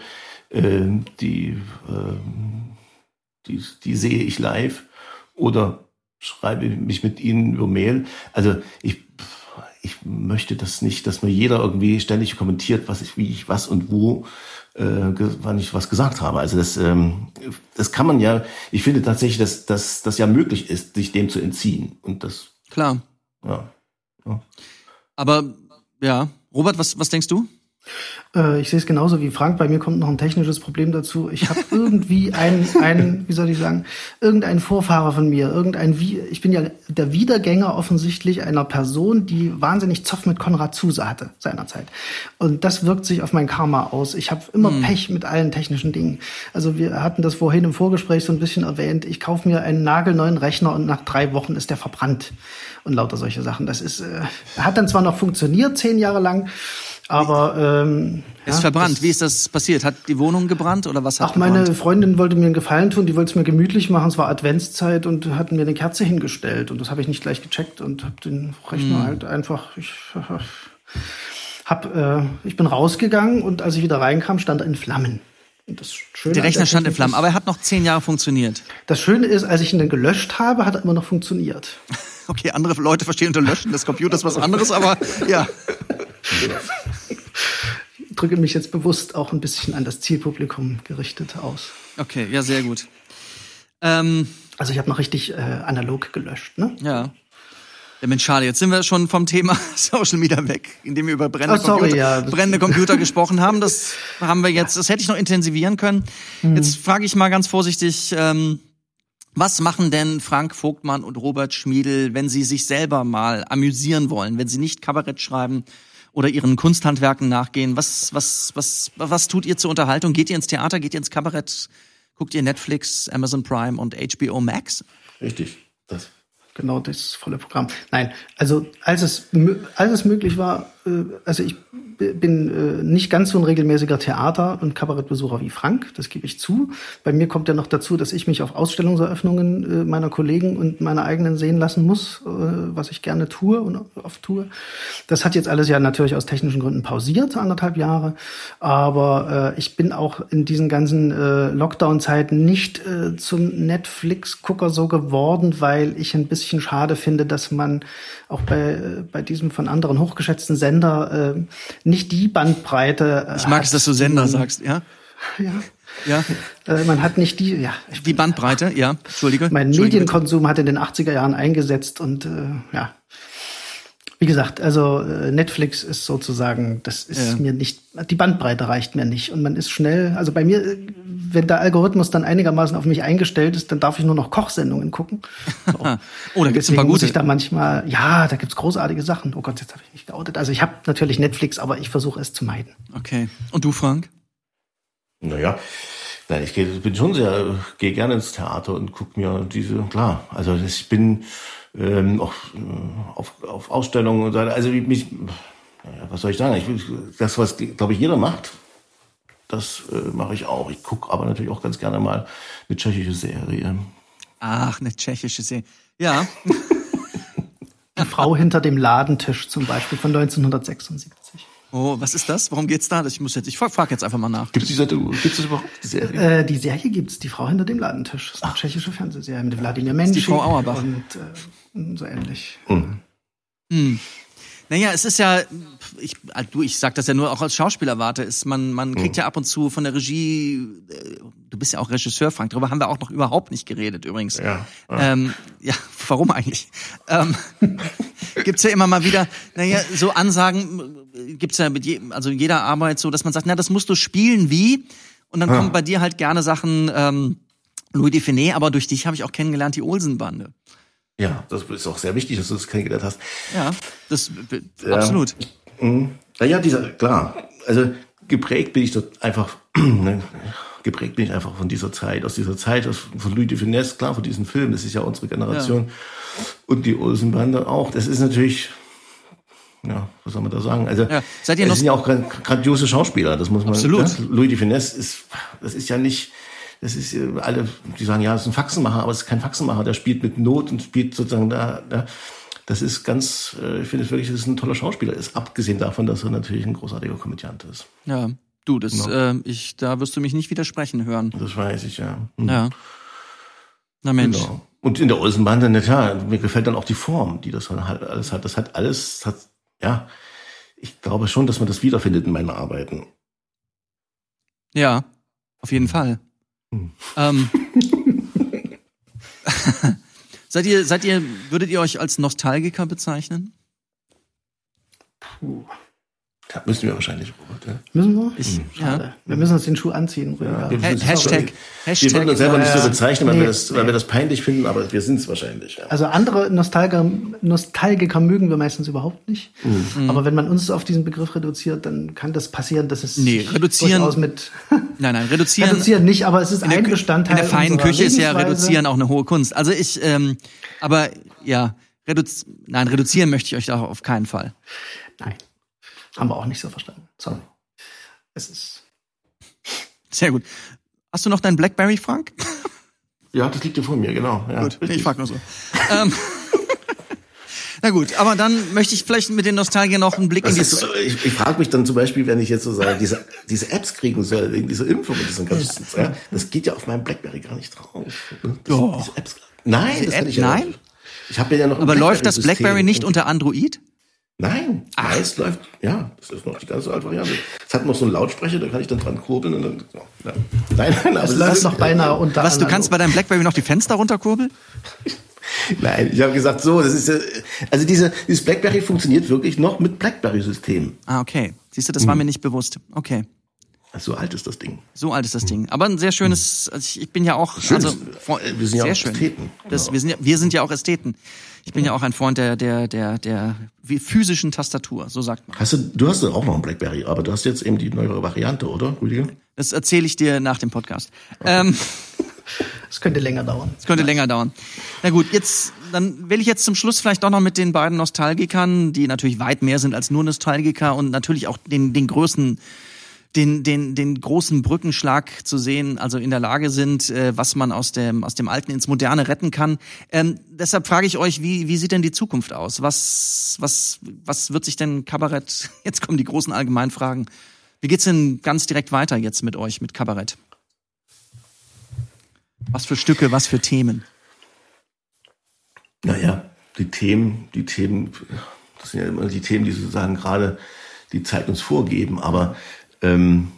äh, die, äh, die, die sehe ich live oder schreibe mich mit ihnen über Mail. Also ich, ich möchte das nicht, dass mir jeder irgendwie ständig kommentiert, was ich, wie ich was und wo, äh, wann ich was gesagt habe. Also das, ähm, das kann man ja, ich finde tatsächlich, dass, dass das ja möglich ist, sich dem zu entziehen. Und das, Klar. ja. ja. Aber ja, Robert, was, was denkst du? Äh, ich sehe es genauso wie Frank. Bei mir kommt noch ein technisches Problem dazu. Ich habe irgendwie ein, ein, wie soll ich sagen, irgendein Vorfahrer von mir, irgendein, wie, ich bin ja der Wiedergänger offensichtlich einer Person, die wahnsinnig Zoff mit Konrad Zuse hatte seinerzeit. Und das wirkt sich auf mein Karma aus. Ich habe immer Pech mit allen technischen Dingen. Also wir hatten das vorhin im Vorgespräch so ein bisschen erwähnt. Ich kaufe mir einen nagelneuen Rechner und nach drei Wochen ist der verbrannt und lauter solche Sachen. Das ist, äh, hat dann zwar noch funktioniert zehn Jahre lang. Aber ähm, Ist ja, verbrannt. Wie ist das passiert? Hat die Wohnung gebrannt oder was hat Ach, meine gebrannt? Freundin wollte mir einen Gefallen tun, die wollte es mir gemütlich machen, es war Adventszeit und hat mir eine Kerze hingestellt und das habe ich nicht gleich gecheckt und habe den Rechner Hm. halt einfach ich hab, äh, ich bin rausgegangen und als ich wieder reinkam, stand er in Flammen. Der Rechner stand in Flammen, aber er hat noch zehn Jahre funktioniert. Das Schöne ist, als ich ihn dann gelöscht habe, hat er immer noch funktioniert. Okay, andere Leute verstehen unter Löschen des Computers was anderes, aber ja. Ich drücke mich jetzt bewusst auch ein bisschen an das Zielpublikum gerichtet aus. Okay, ja, sehr gut. Ähm, Also ich habe noch richtig äh, analog gelöscht, ne? ja. Ja, Mensch, schade. Jetzt sind wir schon vom Thema Social Media weg, indem wir über brennende, Oh, sorry, Computer, ja. brennende Computer gesprochen haben. Das haben wir jetzt, das hätte ich noch intensivieren können. Mhm. Jetzt frage ich mal ganz vorsichtig, ähm, was machen denn Frank Vogtmann und Robert Schmiedel, wenn sie sich selber mal amüsieren wollen, wenn sie nicht Kabarett schreiben oder ihren Kunsthandwerken nachgehen? Was, was, was, was tut ihr zur Unterhaltung? Geht ihr ins Theater? Geht ihr ins Kabarett? Guckt ihr Netflix, Amazon Prime und HBO Max? Richtig. Das. Genau das volle Programm. Nein, also als es, als es möglich war, also ich bin äh, nicht ganz so ein regelmäßiger Theater- und Kabarettbesucher wie Frank, das gebe ich zu. Bei mir kommt ja noch dazu, dass ich mich auf Ausstellungseröffnungen äh, meiner Kollegen und meiner eigenen sehen lassen muss, äh, was ich gerne tue und oft tue. Das hat jetzt alles ja natürlich aus technischen Gründen pausiert, anderthalb Jahre. Aber äh, ich bin auch in diesen ganzen äh, Lockdown-Zeiten nicht äh, zum Netflix-Gucker so geworden, weil ich ein bisschen schade finde, dass man auch bei, äh, bei diesem von anderen hochgeschätzten Sender äh, nicht die Bandbreite. Äh, Ich mag es, dass du Sender sagst, ja? Ja, Ja. äh, man hat nicht die, ja. Die Bandbreite, ja. Entschuldige. mein Entschuldige bitte. Medienkonsum hat in den 80er Jahren eingesetzt und äh, ja. Wie gesagt, also äh, Netflix ist sozusagen, das ist Ja. mir nicht, die Bandbreite reicht mir nicht. Und man ist schnell, also bei mir, äh, wenn der Algorithmus dann einigermaßen auf mich eingestellt ist, dann darf ich nur noch Kochsendungen gucken. So. Oh, da gibt's ein paar Deswegen muss gute. ich da manchmal, ja, da gibt's großartige Sachen. Oh Gott, jetzt habe ich mich geoutet. Also ich habe natürlich Netflix, aber ich versuche es zu meiden. Okay. Und du, Frank? Naja, nein, ich geh, bin schon sehr, gehe gerne ins Theater und guck mir diese, klar, also ich bin ähm, auch äh, auf, auf Ausstellungen und so, also wie mich, naja, was soll ich sagen, ich, das, was, glaube ich, jeder macht, das äh, mache ich auch. Ich gucke aber natürlich auch ganz gerne mal eine tschechische Serie. Ach, eine tschechische Serie. Ja. Die Frau hinter dem Ladentisch zum Beispiel von 1976. Oh, was ist das? Worum geht's da? Ich muss jetzt, ich frage jetzt einfach mal nach. Gibt's die Seite, gibt's das überhaupt, die Serie? Äh, die Serie gibt's, die Frau hinter dem Ladentisch. Das ist eine tschechische Fernsehserie mit Wladimir Menschik die Frau Auerbach. und äh, so ähnlich. Hm. Naja, es ist ja, ich, äh, du, ich sag das ja nur auch als Schauspieler warte, ist man, man kriegt ja ab und zu von der Regie, äh, du bist ja auch Regisseur, Frank, darüber haben wir auch noch überhaupt nicht geredet übrigens. Ja, Ähm, ja warum eigentlich? Ähm, gibt's ja immer mal wieder, naja, so Ansagen äh, gibt's ja mit je, also jeder Arbeit so, dass man sagt, na, das musst du spielen wie, und dann kommen bei dir halt gerne Sachen, ähm, Louis Define, aber durch dich habe ich auch kennengelernt, die Olsenbande. Ja, das ist auch sehr wichtig, dass du das kennengelernt hast. Ja, das, Ja. absolut. Mhm. Naja, dieser, klar. Also geprägt bin ich dort einfach, ne, geprägt bin ich einfach von dieser Zeit, aus dieser Zeit, aus, von Louis de Finesse, klar, von diesem Film, das ist ja unsere Generation. Und die Olsenbande auch. Das ist natürlich, ja, was soll man da sagen? Also, Ja. Seid ihr noch- sind ja auch gran- grandiose Schauspieler, das muss man Absolut. Ne? Louis de Finesse ist, das ist ja nicht, das ist äh, alle, die sagen, ja, das ist ein Faxenmacher, aber es ist kein Faxenmacher, der spielt mit Not und spielt sozusagen da, da das ist ganz, äh, ich finde es wirklich, dass es ein toller Schauspieler ist, abgesehen davon, dass er natürlich ein großartiger Komödiant ist. Ja, du, das, Ja. äh, ich, da wirst du mich nicht widersprechen hören. Das weiß ich, ja. Mhm. Ja. Na Mensch. Genau. Und in der Olsenbande, na klar, mir gefällt dann auch die Form, die das dann halt alles hat. Das hat alles, hat, ja, ich glaube schon, dass man das wiederfindet in meinen Arbeiten. Ja, auf jeden Fall. Hm. Ähm, seid ihr, seid ihr, würdet ihr euch als Nostalgiker bezeichnen? Puh. Da müssen wir wahrscheinlich, Robert. Ja. Müssen wir? Ich, Schade. ja. Wir müssen uns den Schuh anziehen, Rüdiger. Ja, wir- Ha- Hashtag. Wir würden uns selber nicht so Ja, ja. bezeichnen, weil, Nee, wir das, weil nee. wir das peinlich finden, aber wir sind es wahrscheinlich. Ja. Also andere Nostalgiker, Nostalgiker mögen wir meistens überhaupt nicht. Mhm. Aber wenn man uns auf diesen Begriff reduziert, dann kann das passieren, dass es Nee, sich reduzieren- durchaus mit Nein, nein, reduzieren. reduzieren nicht, aber es ist ein Bestandteil in der feinen Küche ist ja reduzieren auch eine hohe Kunst. Also ich, ähm, aber ja, reduz nein, reduzieren möchte ich euch da auf keinen Fall. Nein, haben wir auch nicht so verstanden. Sorry. Es ist Sehr gut. Hast du noch dein Blackberry, Frank? ja, das liegt ja vor mir, genau. Ja, Gut, richtig. ich frag nur so. ähm, na gut, aber dann möchte ich vielleicht mit den Nostalgiern noch einen Blick Das in die ist so, ich ich frage mich dann zum Beispiel, wenn ich jetzt sozusagen diese, diese Apps kriegen soll, wegen dieser Impfung und diesen ganzen, ja, das geht ja auf meinem Blackberry gar nicht drauf. Das, Apps, nein, Diese das App- ich ja nein? nicht. Ich habe ja noch Aber läuft das. Blackberry nicht unter Android? Nein, es läuft, ja, das ist noch die ganz alte Variante. Es hat noch so einen Lautsprecher, da kann ich dann dran kurbeln und dann, ja. Nein, nein, aber es läuft ist- noch beinahe unter Was, du kannst bei deinem Blackberry noch die Fenster runterkurbeln? Nein, ich habe gesagt, so, das ist, äh, also diese, dieses Blackberry funktioniert wirklich noch mit Blackberry-System. Ah, okay. Siehst du, das Hm. war mir nicht bewusst. Okay. So alt ist das Ding. So alt ist das Ding. Aber ein sehr schönes, also ich, bin ja auch, Schön, also, äh, wir sind ja auch schön. Ästheten. Das, Genau. wir, sind ja, wir sind ja auch Ästheten. Ich bin ja auch ein Freund der, der, der, der physischen Tastatur, so sagt man. Hast du, du hast ja auch noch einen Blackberry, aber du hast jetzt eben die neuere Variante, oder, Rüdiger? Das erzähle ich dir nach dem Podcast. Ähm, Es könnte länger dauern. Es könnte länger dauern. Na gut, jetzt, dann will ich jetzt zum Schluss vielleicht doch noch mit den beiden Nostalgikern, die natürlich weit mehr sind als nur Nostalgiker und natürlich auch den, den größten, den, den, den großen Brückenschlag zu sehen, also in der Lage sind, äh, was man aus dem, aus dem Alten ins Moderne retten kann. Ähm, deshalb frage ich euch, wie, wie sieht denn die Zukunft aus? Was, was, was wird sich denn Kabarett, jetzt kommen die großen Allgemeinfragen, wie geht's denn ganz direkt weiter jetzt mit euch, mit Kabarett? Was für Stücke, was für Themen? Naja, die Themen, die Themen, das sind ja immer die Themen, die sozusagen gerade die Zeit uns vorgeben, aber ähm,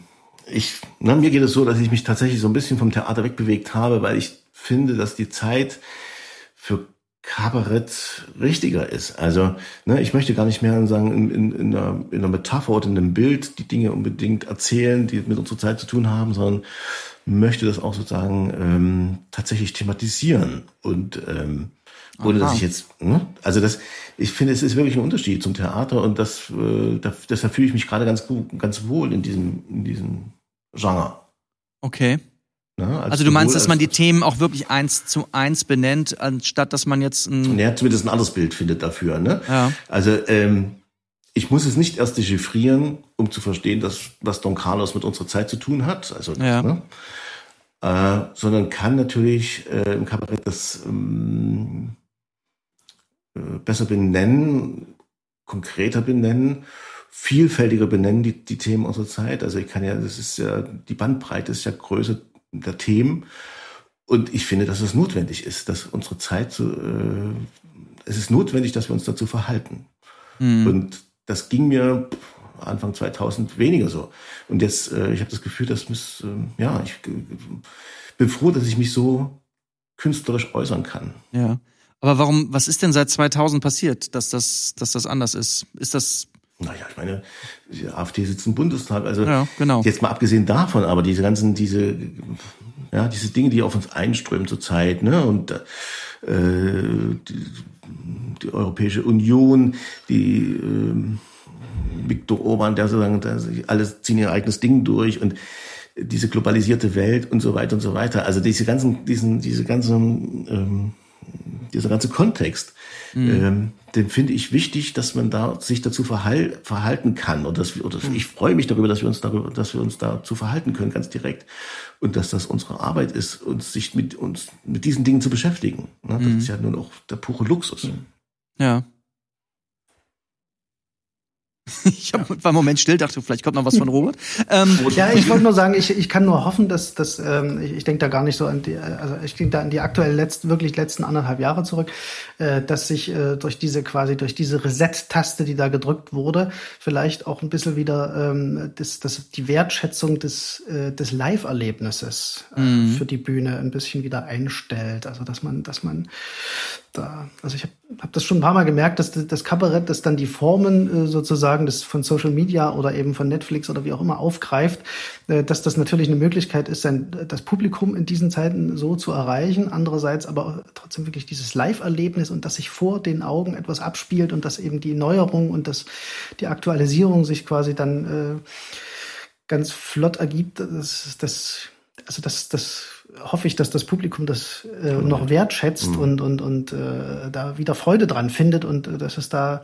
ich, na, mir geht es so, dass ich mich tatsächlich so ein bisschen vom Theater wegbewegt habe, weil ich finde, dass die Zeit für Kabarett richtiger ist. Also, ne, ich möchte gar nicht mehr sagen, in, in, in, einer, in einer Metapher oder in einem Bild die Dinge unbedingt erzählen, die mit unserer Zeit zu tun haben, sondern möchte das auch sozusagen ähm, tatsächlich thematisieren und ähm, ohne Aha. dass ich jetzt, ne? also das, ich finde, es ist wirklich ein Unterschied zum Theater und das, äh, da, deshalb fühle ich mich gerade ganz gut, ganz wohl in diesem, in diesem Genre. Okay. Ne? Also du meinst, dass man die als- Themen auch wirklich eins zu eins benennt, anstatt dass man jetzt ein Ja, zumindest ein anderes Bild findet dafür. Ne? Ja. Also ähm, ich muss es nicht erst dechiffrieren, um zu verstehen, dass was Don Carlos mit unserer Zeit zu tun hat. Also, Ja. ne? äh, sondern kann natürlich äh, im Kabarett das ähm, äh, besser benennen, konkreter benennen, vielfältiger benennen die, die Themen unserer Zeit. Also ich kann ja, das ist ja, die Bandbreite ist ja größer der Themen. Und ich finde, dass es notwendig ist, dass unsere Zeit so, äh, es ist notwendig, dass wir uns dazu verhalten. Hm. Und das ging mir Anfang 2000 weniger so. Und jetzt, äh, ich habe das Gefühl, dass mis, äh, ja, ich bin froh, dass ich mich so künstlerisch äußern kann. Ja. Aber warum, was ist denn seit 2000 passiert, dass das, dass das anders ist? Ist das, Naja, ich meine, die AfD sitzt im Bundestag, also Ja, genau. jetzt mal abgesehen davon, aber diese ganzen, diese, ja, diese Dinge, die auf uns einströmen zurzeit, ne, und äh, die, die Europäische Union, die ähm, Viktor Orban, der sozusagen, der, alles ziehen ihr eigenes Ding durch und diese globalisierte Welt und so weiter und so weiter. Also diese ganzen, diesen, diese ganzen, ähm, dieser ganze Kontext, ähm, den finde ich wichtig, dass man da sich dazu verhal verhalten kann. Und dass wir, oder ich freue mich darüber, dass wir uns darüber, dass wir uns dazu verhalten können, ganz direkt. Und dass das unsere Arbeit ist, uns sich mit uns mit diesen Dingen zu beschäftigen. Ne? Das ist ja nun auch der pure Luxus. ja. Ich hab, war einen Moment still, dachte, vielleicht kommt noch was von Robert. Ähm, Ja, ich wollte nur sagen, ich, ich kann nur hoffen, dass, dass ähm, ich, ich denke da gar nicht so an die, also ich denke da an die aktuell letzten, wirklich letzten anderthalb Jahre zurück, äh, dass sich äh, durch diese quasi durch diese Reset-Taste, die da gedrückt wurde, vielleicht auch ein bisschen wieder ähm, das, das, die Wertschätzung des, äh, des Live-Erlebnisses äh, für die Bühne ein bisschen wieder einstellt. Also dass man, dass man da, also ich habe hab das schon ein paar Mal gemerkt, dass das Kabarett, das dann die Formen äh, sozusagen des von Social Media oder eben von Netflix oder wie auch immer aufgreift, äh, dass das natürlich eine Möglichkeit ist, sein, das Publikum in diesen Zeiten so zu erreichen. Andererseits aber trotzdem wirklich dieses Live-Erlebnis und dass sich vor den Augen etwas abspielt und dass eben die Neuerung und das, die Aktualisierung sich quasi dann äh, ganz flott ergibt. Das, das, also das, das hoffe ich, dass das Publikum das äh, noch wertschätzt Mhm. und, und, und äh, da wieder Freude dran findet und äh, dass es da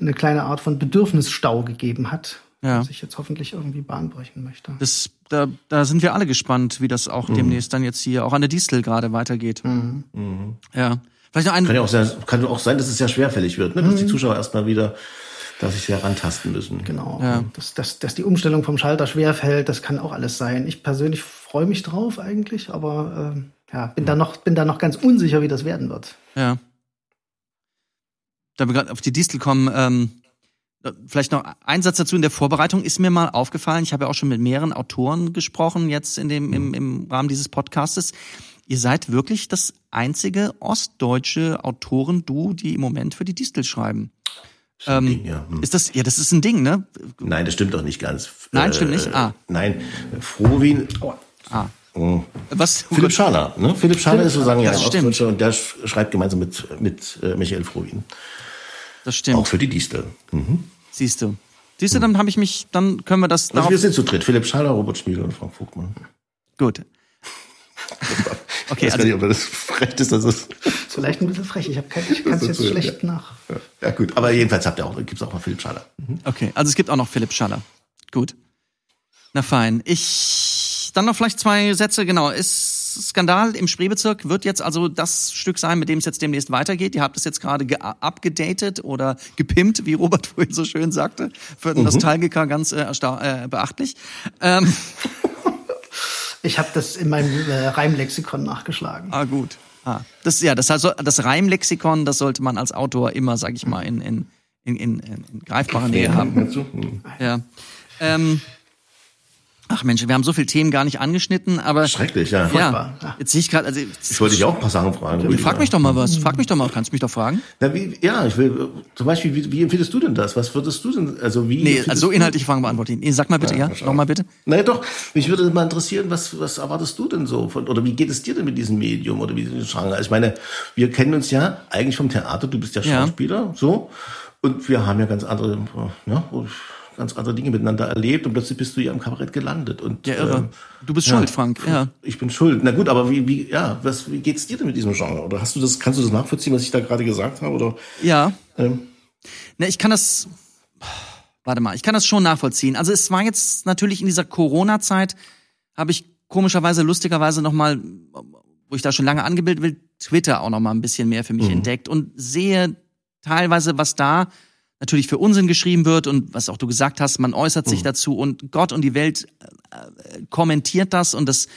eine kleine Art von Bedürfnisstau gegeben hat, Ja. was ich jetzt hoffentlich irgendwie bahnbrechen möchte. das, da, da sind wir alle gespannt, wie das auch Mhm. demnächst dann jetzt hier auch an der Distel gerade weitergeht. Ja. Vielleicht noch ein, Kann ja auch sein, kann auch sein, dass es sehr schwerfällig wird, ne? dass die Zuschauer erstmal wieder, dass sich sehr rantasten müssen. Genau. Ja. Dass, dass, dass die Umstellung vom Schalter schwerfällt, das kann auch alles sein. Ich persönlich freue mich drauf eigentlich, aber ähm, ja, bin da noch, bin da noch ganz unsicher, wie das werden wird. Ja. Da wir gerade auf die Distel kommen, ähm, vielleicht noch ein Satz dazu in der Vorbereitung ist mir mal aufgefallen, ich habe ja auch schon mit mehreren Autoren gesprochen, jetzt in dem, im, im Rahmen dieses Podcastes. Ihr seid wirklich das einzige ostdeutsche Autorenduo, die im Moment für die Distel schreiben. Das ist ein Ähm, Ding, ja. Hm. Ist das, ja, das ist ein Ding, ne? Nein, das stimmt doch nicht ganz. Nein, stimmt nicht? Ah. Nein, Frohwin. Ah. Oh. Was? Philipp Schaller, ne? Philipp Schaller ist sozusagen ja ein. Ostdeutscher und der sch- schreibt gemeinsam mit, mit äh, Michael Frohwin. Das stimmt. Auch für die Distel. Mhm. Siehst du. Siehst du, dann habe ich mich, dann können wir das Also wir sind zu dritt. Philipp Schaller, Robert Schmiegel und Frank Vogtmann. Gut. Okay, ich weiß also, nicht, ob das recht ist, dass es. Vielleicht ein bisschen frech. Ich, kein, ich kann es jetzt so, schlecht nach. Ja, gut. Aber jedenfalls habt ihr auch, gibt's auch mal Philipp Schaller. Mhm. okay. Also es gibt auch noch Philipp Schaller. Gut. Na fein. Ich dann noch vielleicht zwei Sätze. Genau. Ist Skandal im Spreebezirk wird jetzt also das Stück sein, mit dem es jetzt demnächst weitergeht. Ihr habt es jetzt gerade ge- abgedatet oder gepimpt, wie Robert vorhin so schön sagte. Für den Nostalgiker ganz äh, äh, beachtlich. Ähm, Ich habe das in meinem äh, Reimlexikon nachgeschlagen. Ah, gut. Ah, das, ja, das, also, das Reimlexikon, das sollte man als Autor immer, sag ich mal, in, in, in, in, in greifbarer Nähe haben. Ja. Ähm, ach Mensch, wir haben so viele Themen gar nicht angeschnitten, aber Schrecklich, ja. ja, ja. jetzt sehe ich gerade, also Jetzt wollte ich auch ein paar Sachen fragen. Rüdiger. frag mich doch mal was, frag mich doch mal, kannst mich doch fragen? Na, wie, ja, ich will, zum Beispiel, wie, wie empfindest du denn das? Was würdest du denn, also wie? Nee, also so inhaltliche Fragen beantworte ich. Nee, sag mal bitte, ja, schau. nochmal bitte. Naja, doch, mich würde mal interessieren, was, was erwartest du denn so von, oder wie geht es dir denn mit diesem Medium oder mit diesem Genre? Also ich meine, wir kennen uns ja eigentlich vom Theater, du bist ja Ja. Schauspieler, so, und wir haben ja ganz andere, ja, ganz andere Dinge miteinander erlebt und plötzlich bist du ja im Kabarett gelandet und, Ja, irre. ähm, Du bist ja. schuld, Frank. Ja. ich bin schuld. Na gut, aber wie, wie, ja, was, wie geht's dir denn mit diesem Genre? Oder hast du das, kannst du das nachvollziehen, was ich da gerade gesagt habe, oder? Ja. Ähm, Ne, ich kann das. Warte mal, ich kann das schon nachvollziehen. Also es war jetzt natürlich in dieser Corona-Zeit, habe ich komischerweise, lustigerweise nochmal, wo ich da schon lange angebildet will, Twitter auch nochmal ein bisschen mehr für mich entdeckt und sehe teilweise, was da natürlich für Unsinn geschrieben wird und was auch du gesagt hast, man äußert sich dazu und Gott und die Welt äh, kommentiert das und das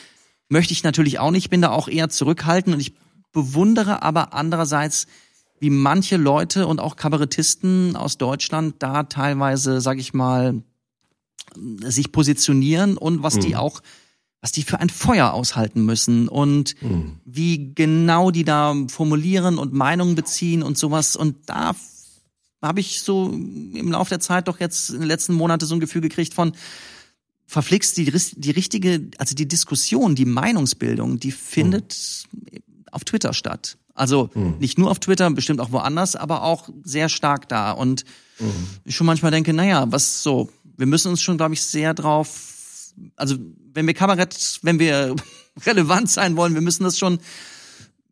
möchte ich natürlich auch nicht, bin da auch eher zurückhaltend und ich bewundere aber andererseits, wie manche Leute und auch Kabarettisten aus Deutschland da teilweise, sag ich mal, sich positionieren und was die auch, was die für ein Feuer aushalten müssen und wie genau die da formulieren und Meinungen beziehen und sowas. Und da habe ich so im Laufe der Zeit doch jetzt in den letzten Monaten so ein Gefühl gekriegt von, verflixt die, die richtige, also die Diskussion, die Meinungsbildung, die findet auf Twitter statt. Also nicht nur auf Twitter, bestimmt auch woanders, aber auch sehr stark da. Und ich schon manchmal denke, naja, was so, wir müssen uns schon, glaube ich, sehr drauf, also wenn wir Kabarett, wenn wir relevant sein wollen, wir müssen das schon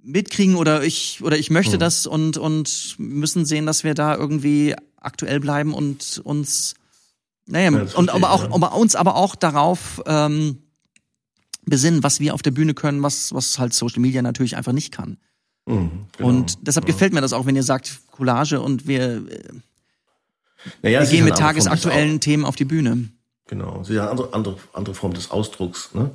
mitkriegen oder ich oder ich möchte das und und müssen sehen, dass wir da irgendwie aktuell bleiben und uns naja, das und aber auch ja. aber uns aber auch darauf ähm, besinnen, was wir auf der Bühne können, was was halt Social Media natürlich einfach nicht kann. mhm, genau. Und deshalb gefällt mir das auch, wenn ihr sagt Collage und wir Naja, Wir gehen mit tagesaktuellen Themen auf die Bühne. Genau, es ist ja eine andere, andere, andere Form des Ausdrucks. Ne?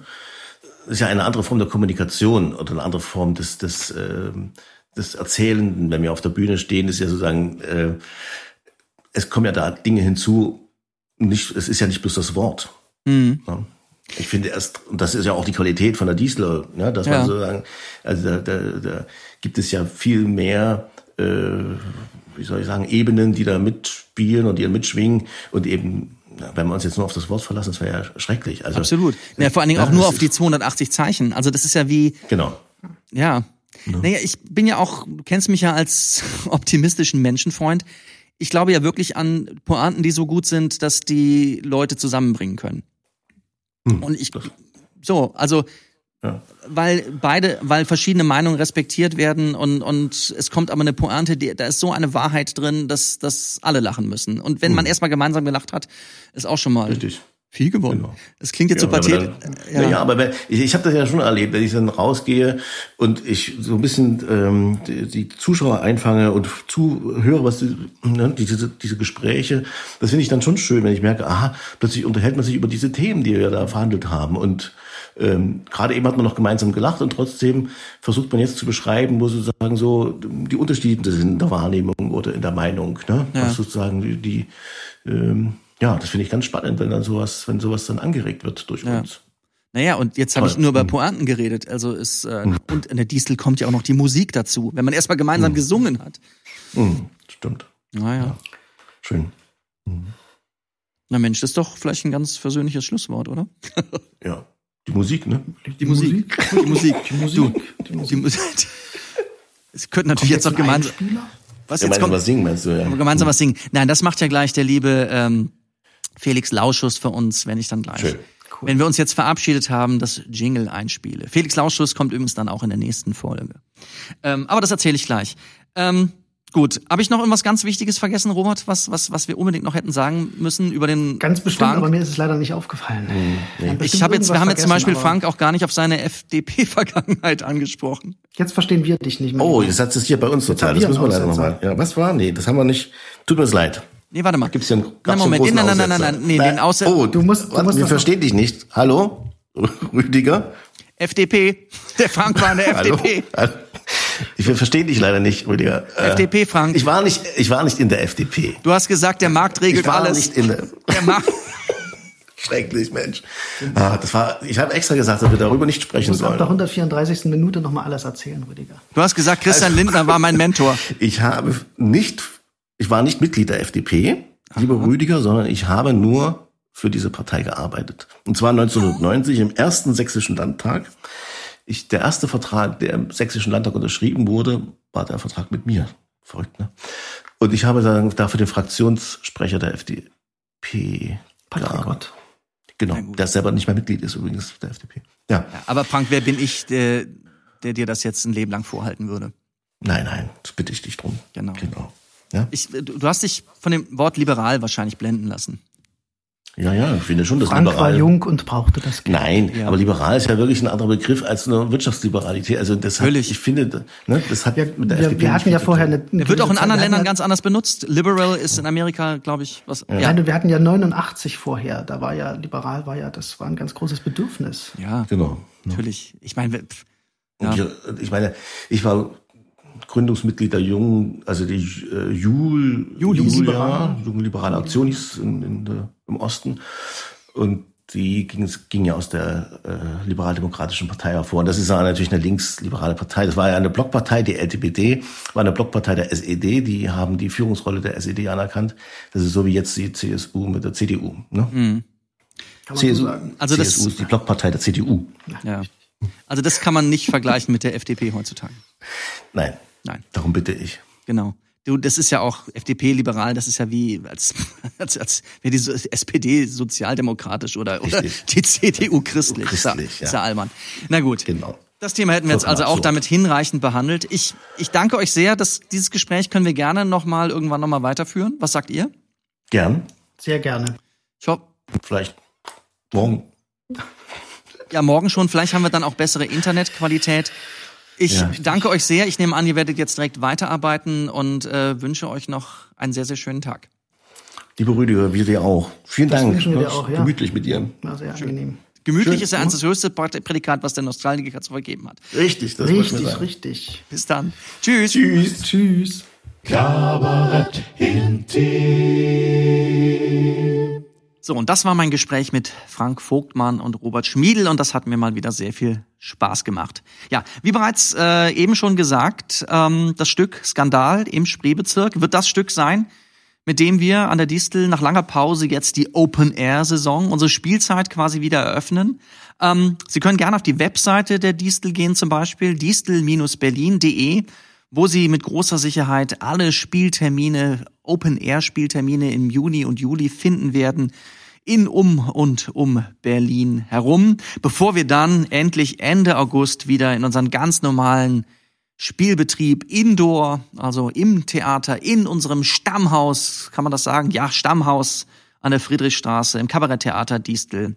Ist ja eine andere Form der Kommunikation oder eine andere Form des, des, ähm, des Erzählenden. Wenn wir auf der Bühne stehen, ist ja sozusagen, äh, es kommen ja da Dinge hinzu. Nicht, es ist ja nicht bloß das Wort. Mhm. Ja. Ich finde erst, und das ist ja auch die Qualität von der Diesel, ja, dass Ja. man sozusagen, also da, da, da gibt es ja viel mehr, äh, wie soll ich sagen, Ebenen, die da mitspielen und die mitschwingen und eben, wenn wir uns jetzt nur auf das Wort verlassen, das wäre ja schrecklich. Also, Absolut. Ja, vor allen Dingen auch Ja, nur auf die ist- 280 Zeichen. Also das ist ja wie, Genau. ja. Naja, ich bin ja auch, du kennst mich ja als optimistischen Menschenfreund. Ich glaube ja wirklich an Pointen, die so gut sind, dass die Leute zusammenbringen können. Und ich, so, also, Ja. weil beide, weil verschiedene Meinungen respektiert werden und, und es kommt aber eine Pointe, die, da ist so eine Wahrheit drin, dass, dass alle lachen müssen. Und wenn man erstmal gemeinsam gelacht hat, ist auch schon mal Richtig. viel gewonnen. Genau. Das klingt jetzt so Ja, man pathetisch. ja. ja, aber ich, ich habe das ja schon erlebt, wenn ich dann rausgehe und ich so ein bisschen ähm, die, die Zuschauer einfange und zuhöre, was die, ne, diese, diese Gespräche, das finde ich dann schon schön, wenn ich merke, aha, plötzlich unterhält man sich über diese Themen, die wir da verhandelt haben und ähm, gerade eben hat man noch gemeinsam gelacht und trotzdem versucht man jetzt zu beschreiben, wo sozusagen so die Unterschiede sind in der Wahrnehmung oder in der Meinung, ne? Ja. Was sozusagen die, die ähm, ja, das finde ich ganz spannend, wenn dann sowas, wenn sowas dann angeregt wird durch Ja. uns. Naja, und jetzt habe ich nur über Mhm. Pointen geredet. Also ist äh, und in der Distel kommt ja auch noch die Musik dazu. Wenn man erstmal gemeinsam gesungen hat. Mhm, stimmt. Naja. Schön. Na Mensch, das ist doch vielleicht ein ganz versöhnliches Schlusswort, oder? Ja. Die Musik, ne? Die Musik. Die Musik. Die Musik. Du, Die Musik. die Musik. Es könnte natürlich jetzt noch ein gemeinsam. Was jetzt kommt? was singen, meinst du, ja. Gemeinsam was singen. Nein, das macht ja gleich der liebe ähm, Felix Lauschus für uns, wenn ich dann gleich. Schön. Wenn wir uns jetzt verabschiedet haben, das Jingle einspiele. Felix Lauschus kommt übrigens dann auch in der nächsten Folge. Ähm, aber das erzähle ich gleich. Ähm, gut, habe ich noch irgendwas ganz Wichtiges vergessen, Robert, was, was, was wir unbedingt noch hätten sagen müssen über den Ganz bestimmt, Frank? aber mir ist es leider nicht aufgefallen. Wir haben Ich habe jetzt, wir haben jetzt zum Beispiel Frank auch gar nicht auf seine FDP-Vergangenheit angesprochen. Jetzt verstehen wir dich nicht mehr. Oh, jetzt hat es hier bei uns total. Das müssen wir leider nochmal. Ja, was war? Nee, das haben wir nicht. Tut mir leid. Nee, warte mal. Gibt's hier einen, Nein, Moment, einen großen nein, nein, nein, nein, nein, nee, den Aussetzer- Oh, Du musst- du warte, musst wir verstehen dich nicht. Hallo? Rüdiger? FDP. Der Frank war in der? FDP. Hallo? Ich verstehe dich leider nicht, Rüdiger. Äh, FDP, Frank. Ich war nicht, ich war nicht in der FDP. Du hast gesagt, der Markt regelt Ich war alles. nicht in der, der Markt. schrecklich, Mensch. Ah, das war, ich habe extra gesagt, dass wir darüber nicht Du sprechen musst ab der sollen. 134. Minute nochmal alles erzählen, Rüdiger. Du hast gesagt, Christian Lindner war mein Mentor. Ich habe nicht, ich war nicht Mitglied der FDP, lieber Rüdiger, sondern ich habe nur für diese Partei gearbeitet. Und zwar 1990 im ersten sächsischen Landtag. Ich, der erste Vertrag, der im sächsischen Landtag unterschrieben wurde, war der Vertrag mit mir. Verrückt, ne? Und ich habe dann dafür den Fraktionssprecher der FDP gearbeitet. Genau, der selber nicht mehr Mitglied ist übrigens der FDP. Ja, Ja, aber Frank, wer bin ich, der, der dir das jetzt ein Leben lang vorhalten würde? nein, nein, das bitte ich dich drum. Genau. Genau. Ja, Ich, du hast dich von dem Wort liberal wahrscheinlich blenden lassen. Ja, ja ich finde schon, dass Frank war liberal. jung und brauchte das Geld. Nein, Ja. aber liberal ist ja wirklich ein anderer Begriff als eine Wirtschaftsliberalität. Also das hat, ich finde, ne, das hat Wir, mit der wir, FDP wir nicht hatten ja vorher eine, eine Er wird auch in anderen Ländern ganz anders benutzt. Liberal ist in Amerika, glaube ich, was. ja, Ja. Nein, wir hatten ja 89 vorher. Da war ja liberal, war ja das war ein ganz großes Bedürfnis. Ja, Genau. natürlich. Ich meine, Ja. ich, ich meine, ich war Gründungsmitglied der jungen, also die äh, Jul, Juli. Julia, Junge Liberale Aktion hieß in, in der, im Osten. Und die ging, ging ja aus der äh, liberaldemokratischen Partei hervor. Und das ist ja natürlich eine linksliberale Partei. Das war ja eine Blockpartei, die LTPD, war eine Blockpartei der SED. Die haben die Führungsrolle der SED anerkannt. Das ist so wie jetzt die CSU mit der CDU. Ne? Man CSU, so. Also das- CSU ist die Blockpartei der CDU. ja. Also das kann man nicht vergleichen mit der FDP heutzutage. Nein, Nein, darum bitte ich. genau. Du, das ist ja auch FDP liberal, das ist ja wie als als, als wäre die SPD sozialdemokratisch oder oder die CDU christlich. Ist ja- Christlich, ist ja. ja albern. Na gut. Genau. Das Thema hätten wir jetzt also auch damit hinreichend behandelt. Ich, ich danke euch sehr, dass dieses Gespräch können wir gerne noch mal irgendwann noch mal weiterführen. Was sagt ihr? Gern. Sehr gerne. Ich hoffe, Vielleicht morgen. ja, morgen schon. Vielleicht haben wir dann auch bessere Internetqualität. Ich Ja. danke euch sehr. Ich nehme an, ihr werdet jetzt direkt weiterarbeiten und äh, wünsche euch noch einen sehr, sehr schönen Tag. Liebe Rüdiger, wir dir auch. Vielen Das Dank. wir auch, ja. Gemütlich mit dir. War sehr angenehm. Gemütlich Schön. ist ja eins das höchste Prädikat, was der Nostalgiker zu vergeben hat. Richtig, das Richtig, sagen. richtig. Bis dann. Tschüss. Tschüss. Tschüss. Kabarett intim. So, und das war mein Gespräch mit Frank Vogtmann und Robert Schmiedl und das hat mir mal wieder sehr viel Spaß gemacht. Ja, wie bereits äh, eben schon gesagt, ähm, das Stück Skandal im Spreebezirk wird das Stück sein, mit dem wir an der Distel nach langer Pause jetzt die Open-Air-Saison, unsere Spielzeit quasi wieder eröffnen. Ähm, Sie können gerne auf die Webseite der Distel gehen, zum Beispiel distel-berlin.de, wo Sie mit großer Sicherheit alle Spieltermine, Open-Air-Spieltermine im Juni und Juli finden werden in, um und um Berlin herum, bevor wir dann endlich Ende August wieder in unseren ganz normalen Spielbetrieb indoor, also im Theater, in unserem Stammhaus, kann man das sagen? Ja, Stammhaus an der Friedrichstraße im Kabaretttheater Distel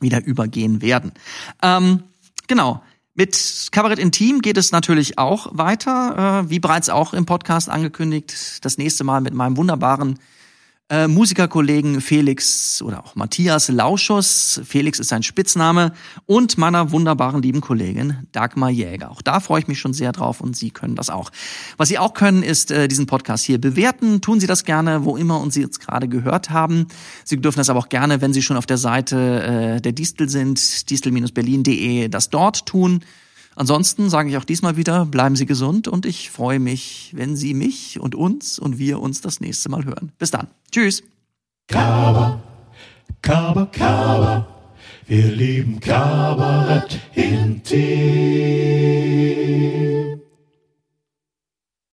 wieder übergehen werden. Ähm, genau. Mit Kabarett Intim geht es natürlich auch weiter, äh, wie bereits auch im Podcast angekündigt. Das nächste Mal mit meinem wunderbaren äh, Musikerkollegen Felix oder auch Matthias Lauschus. Felix ist sein Spitzname und meiner wunderbaren lieben Kollegin Dagmar Jäger. Auch da freue ich mich schon sehr drauf und Sie können das auch. Was Sie auch können, ist äh, diesen Podcast hier bewerten. Tun Sie das gerne, wo immer und Sie jetzt gerade gehört haben. Sie dürfen das aber auch gerne, wenn Sie schon auf der Seite äh, der Distel sind, distel-berlin.de, das dort tun. Ansonsten sage ich auch diesmal wieder, bleiben Sie gesund und ich freue mich, wenn Sie mich und uns und wir uns das nächste Mal hören. Bis dann. Tschüss. Kaba, Kaba, Kaba. Wir lieben Kabarett intim.